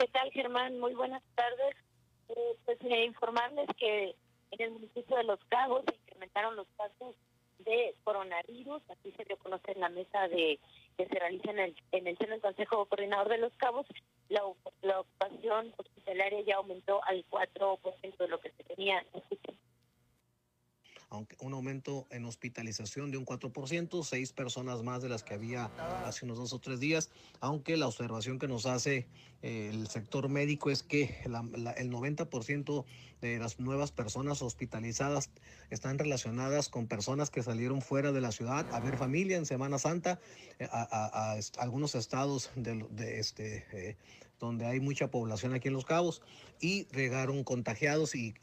Speaker 19: ¿Qué tal, Germán? Muy buenas tardes. Eh, pues eh, informarles que en el municipio de Los Cabos se incrementaron los casos de coronavirus. Así se dio a conocer en la mesa de que se realiza en el, en el seno del Consejo Coordinador de Los Cabos. La, la ocupación hospitalaria ya aumentó al 4% de lo que se tenía.
Speaker 20: Aunque un aumento en hospitalización de un 4%, seis personas más de las que había hace unos dos o tres días, aunque la observación que nos hace eh, el sector médico es que el 90% de las nuevas personas hospitalizadas están relacionadas con personas que salieron fuera de la ciudad a ver familia en Semana Santa, eh, a, algunos estados de este, eh, donde hay mucha población aquí en Los Cabos y llegaron contagiados y,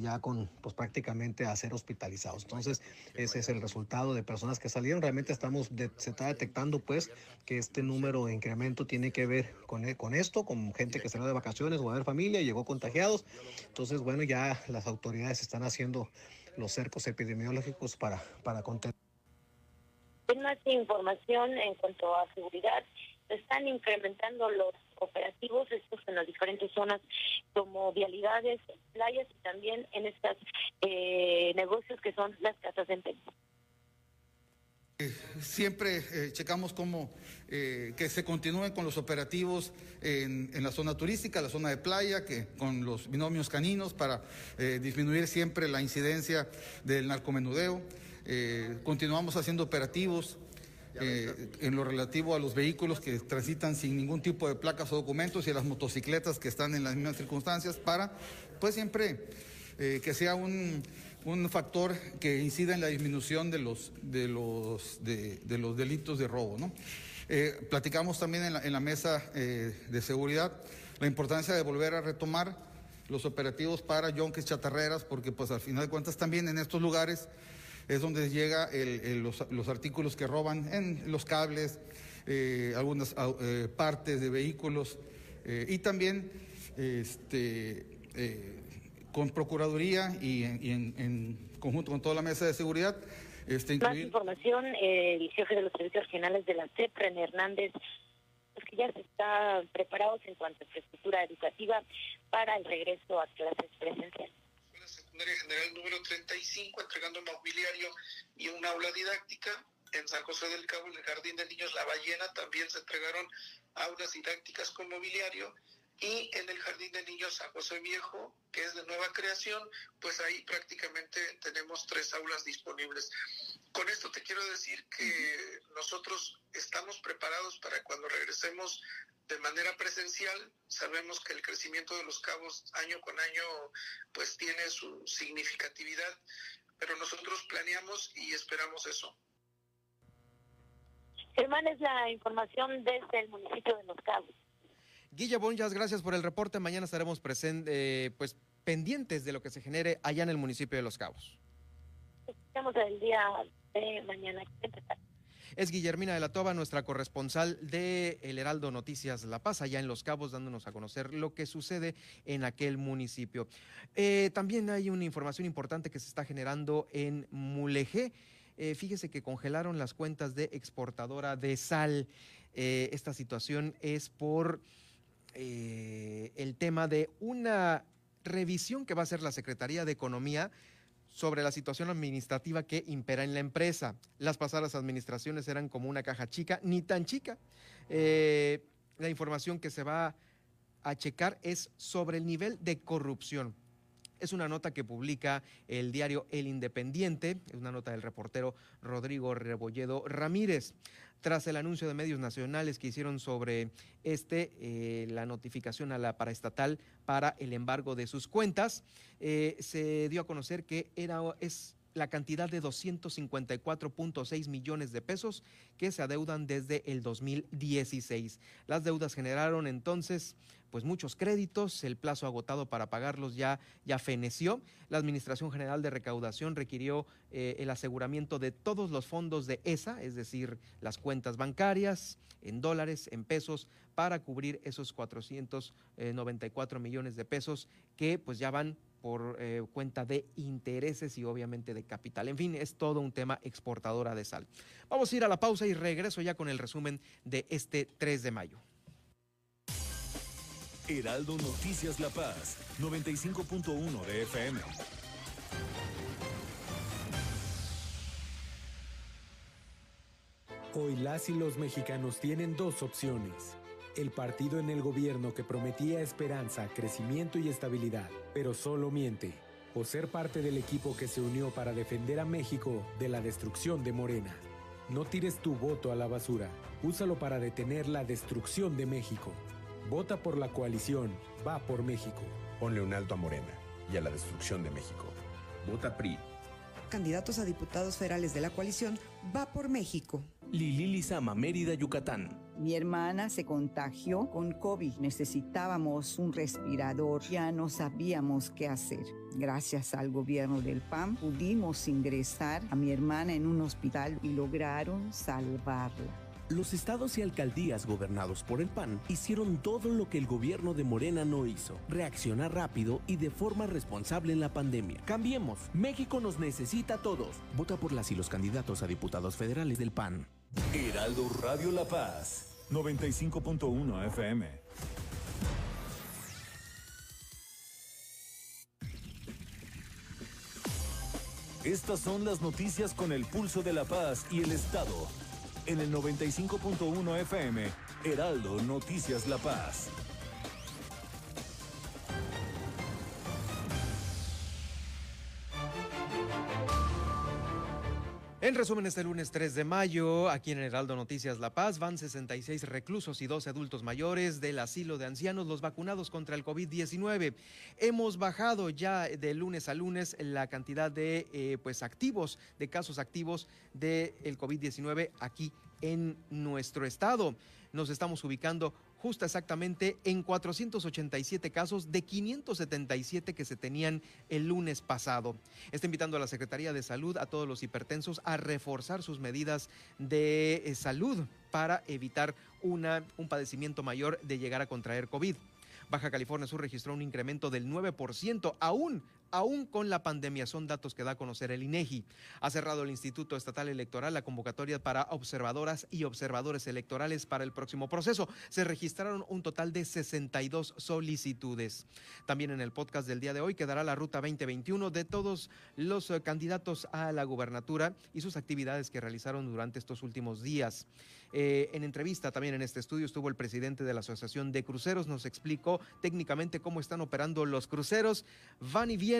Speaker 20: ya con pues prácticamente a ser hospitalizados. Entonces, ese es el resultado de personas que salieron. Realmente estamos de- se está detectando pues que este número de incremento tiene que ver con, e- con esto, con gente que salió de vacaciones o a ver familia y llegó contagiados. Entonces, bueno, ya las autoridades están haciendo los cercos epidemiológicos para, para contener.
Speaker 19: En más información en cuanto a seguridad, se están incrementando los operativos, estos en las diferentes zonas como vialidades, playas y también en estos negocios que son las casas de empeño.
Speaker 21: Siempre eh, checamos cómo eh, que se continúen con los operativos en, en la zona turística, la zona de playa, que con los binomios caninos para eh, disminuir siempre la incidencia del narcomenudeo. Eh, continuamos haciendo operativos eh, en lo relativo a los vehículos que transitan sin ningún tipo de placas o documentos y a las motocicletas que están en las mismas circunstancias para, pues siempre eh, que sea un, un factor que incida en la disminución de los, de los, de, de los delitos de robo. ¿no? Eh, platicamos también en la, en la mesa eh, de seguridad la importancia de volver a retomar los operativos para yonques chatarreras, porque pues al final de cuentas también en estos lugares es donde llega el- el- los, los artículos que roban en los cables, eh, algunas eh, partes de vehículos eh, y también este, con Procuraduría y, en, y en- en conjunto con toda la mesa de seguridad. Este,
Speaker 19: Más información, el jefe de los servicios regionales de la CEP, René Hernández, pues que ya se está preparados en cuanto a infraestructura educativa para el regreso a clases presenciales.
Speaker 22: Secundaria general número 35, entregando mobiliario y un aula didáctica. En San José del Cabo, en el Jardín de Niños La Ballena, también se entregaron aulas didácticas con mobiliario. Y en el Jardín de Niños San José Viejo, que es de nueva creación, pues ahí prácticamente tenemos tres aulas disponibles. Con esto te quiero decir que nosotros estamos preparados para cuando regresemos de manera presencial. Sabemos que el crecimiento de los cabos año con año pues tiene su significatividad, pero nosotros planeamos y esperamos eso.
Speaker 19: Germán, es la información desde el municipio de Los Cabos.
Speaker 2: Guilla Bonjas, gracias por el reporte. Mañana estaremos presentes, eh, pues pendientes de lo que se genere allá en el municipio de Los Cabos. Es Guillermina de la Toba, nuestra corresponsal de El Heraldo Noticias La Paz, allá en Los Cabos, dándonos a conocer lo que sucede en aquel municipio. Eh, también hay una información importante que se está generando en Mulegé. Eh, fíjese que congelaron las cuentas de exportadora de sal. Eh, esta situación es por el tema de una revisión que va a hacer la Secretaría de Economía sobre la situación administrativa que impera en la empresa. Las pasadas administraciones eran como una caja chica, ni tan chica. Eh, la información que se va a checar es sobre el nivel de corrupción. Es una nota que publica el diario El Independiente, es una nota del reportero Rodrigo Rebolledo Ramírez. Tras el anuncio de medios nacionales que hicieron sobre este, eh, la notificación a la paraestatal para el embargo de sus cuentas, eh, se dio a conocer que era, es la cantidad de 254.6 millones de pesos que se adeudan desde el 2016. Las deudas generaron entonces pues muchos créditos, el plazo agotado para pagarlos ya, ya feneció. La Administración General de Recaudación requirió eh, el aseguramiento de todos los fondos de ESA, es decir, las cuentas bancarias en dólares, en pesos, para cubrir esos 494 millones de pesos que pues ya van por eh, cuenta de intereses y obviamente de capital. En fin, es todo un tema exportadora de sal. Vamos a ir a la pausa y regreso ya con el resumen de este 3 de mayo.
Speaker 1: Heraldo Noticias La Paz, 95.1 de FM.
Speaker 23: Hoy las y los mexicanos tienen dos opciones. El partido en el gobierno que prometía esperanza, crecimiento y estabilidad, pero solo miente. O ser parte del equipo que se unió para defender a México de la destrucción de Morena. No tires tu voto a la basura. Úsalo para detener la destrucción de México. Vota por la coalición. Va por México.
Speaker 24: Ponle un alto a Morena y a la destrucción de México. Vota PRI.
Speaker 25: Candidatos a diputados federales de la coalición. Va por México.
Speaker 26: Lili Lizama, Mérida, Yucatán.
Speaker 27: Mi hermana se contagió con COVID. Necesitábamos un respirador. Ya no sabíamos qué hacer. Gracias al gobierno del PAN pudimos ingresar a mi hermana en un hospital y lograron salvarla.
Speaker 26: Los estados y alcaldías gobernados por el PAN hicieron todo lo que el gobierno de Morena no hizo, reaccionar rápido y de forma responsable en la pandemia. Cambiemos, México nos necesita a todos. Vota por las y los candidatos a diputados federales del PAN.
Speaker 1: Heraldo Radio La Paz, 95.1 FM. Estas son las noticias con el pulso de la paz y el Estado en el 95.1 FM, Heraldo Noticias La Paz.
Speaker 2: En resumen, este lunes 3 de mayo, aquí en Heraldo Noticias La Paz, van 66 reclusos y 12 adultos mayores del asilo de ancianos, los vacunados contra el COVID-19. Hemos bajado ya de lunes a lunes la cantidad de eh, pues activos, de casos activos del COVID-19 aquí en nuestro estado. Nos estamos ubicando justo exactamente en 487 casos de 577 que se tenían el lunes pasado. Está invitando a la Secretaría de Salud a todos los hipertensos a reforzar sus medidas de eh, salud para evitar un padecimiento mayor de llegar a contraer COVID. Baja California Sur registró un incremento del 9%, aún aún con la pandemia. Son datos que da a conocer el INEGI. Ha cerrado el Instituto Estatal Electoral la convocatoria para observadoras y observadores electorales para el próximo proceso. Se registraron un total de 62 solicitudes. También en el podcast del día de hoy quedará la ruta 2021 de todos los eh, candidatos a la gubernatura y sus actividades que realizaron durante estos últimos días. Eh, en entrevista también en este estudio estuvo el presidente de la Asociación de Cruceros, nos explicó técnicamente cómo están operando los cruceros, van y vienen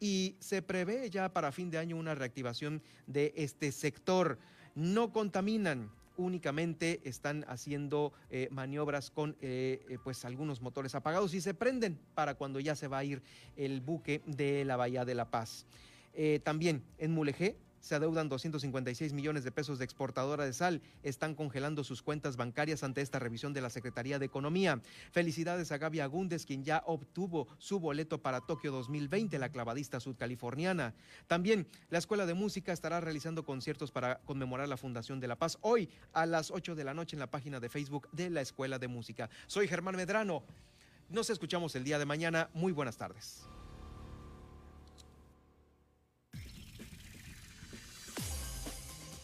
Speaker 2: y se prevé ya para fin de año una reactivación de este sector. No contaminan, únicamente están haciendo eh, maniobras con eh, pues algunos motores apagados y se prenden para cuando ya se va a ir el buque de la Bahía de la Paz. también en Mulegé se adeudan 256 millones de pesos de exportadora de sal. Están congelando sus cuentas bancarias ante esta revisión de la Secretaría de Economía. Felicidades a Gaby Agúndez, quien ya obtuvo su boleto para Tokio 2020, la clavadista sudcaliforniana. También la Escuela de Música estará realizando conciertos para conmemorar la Fundación de la Paz hoy a las 8 de la noche en la página de Facebook de la Escuela de Música. Soy Germán Medrano. Nos escuchamos el día de mañana. Muy buenas tardes.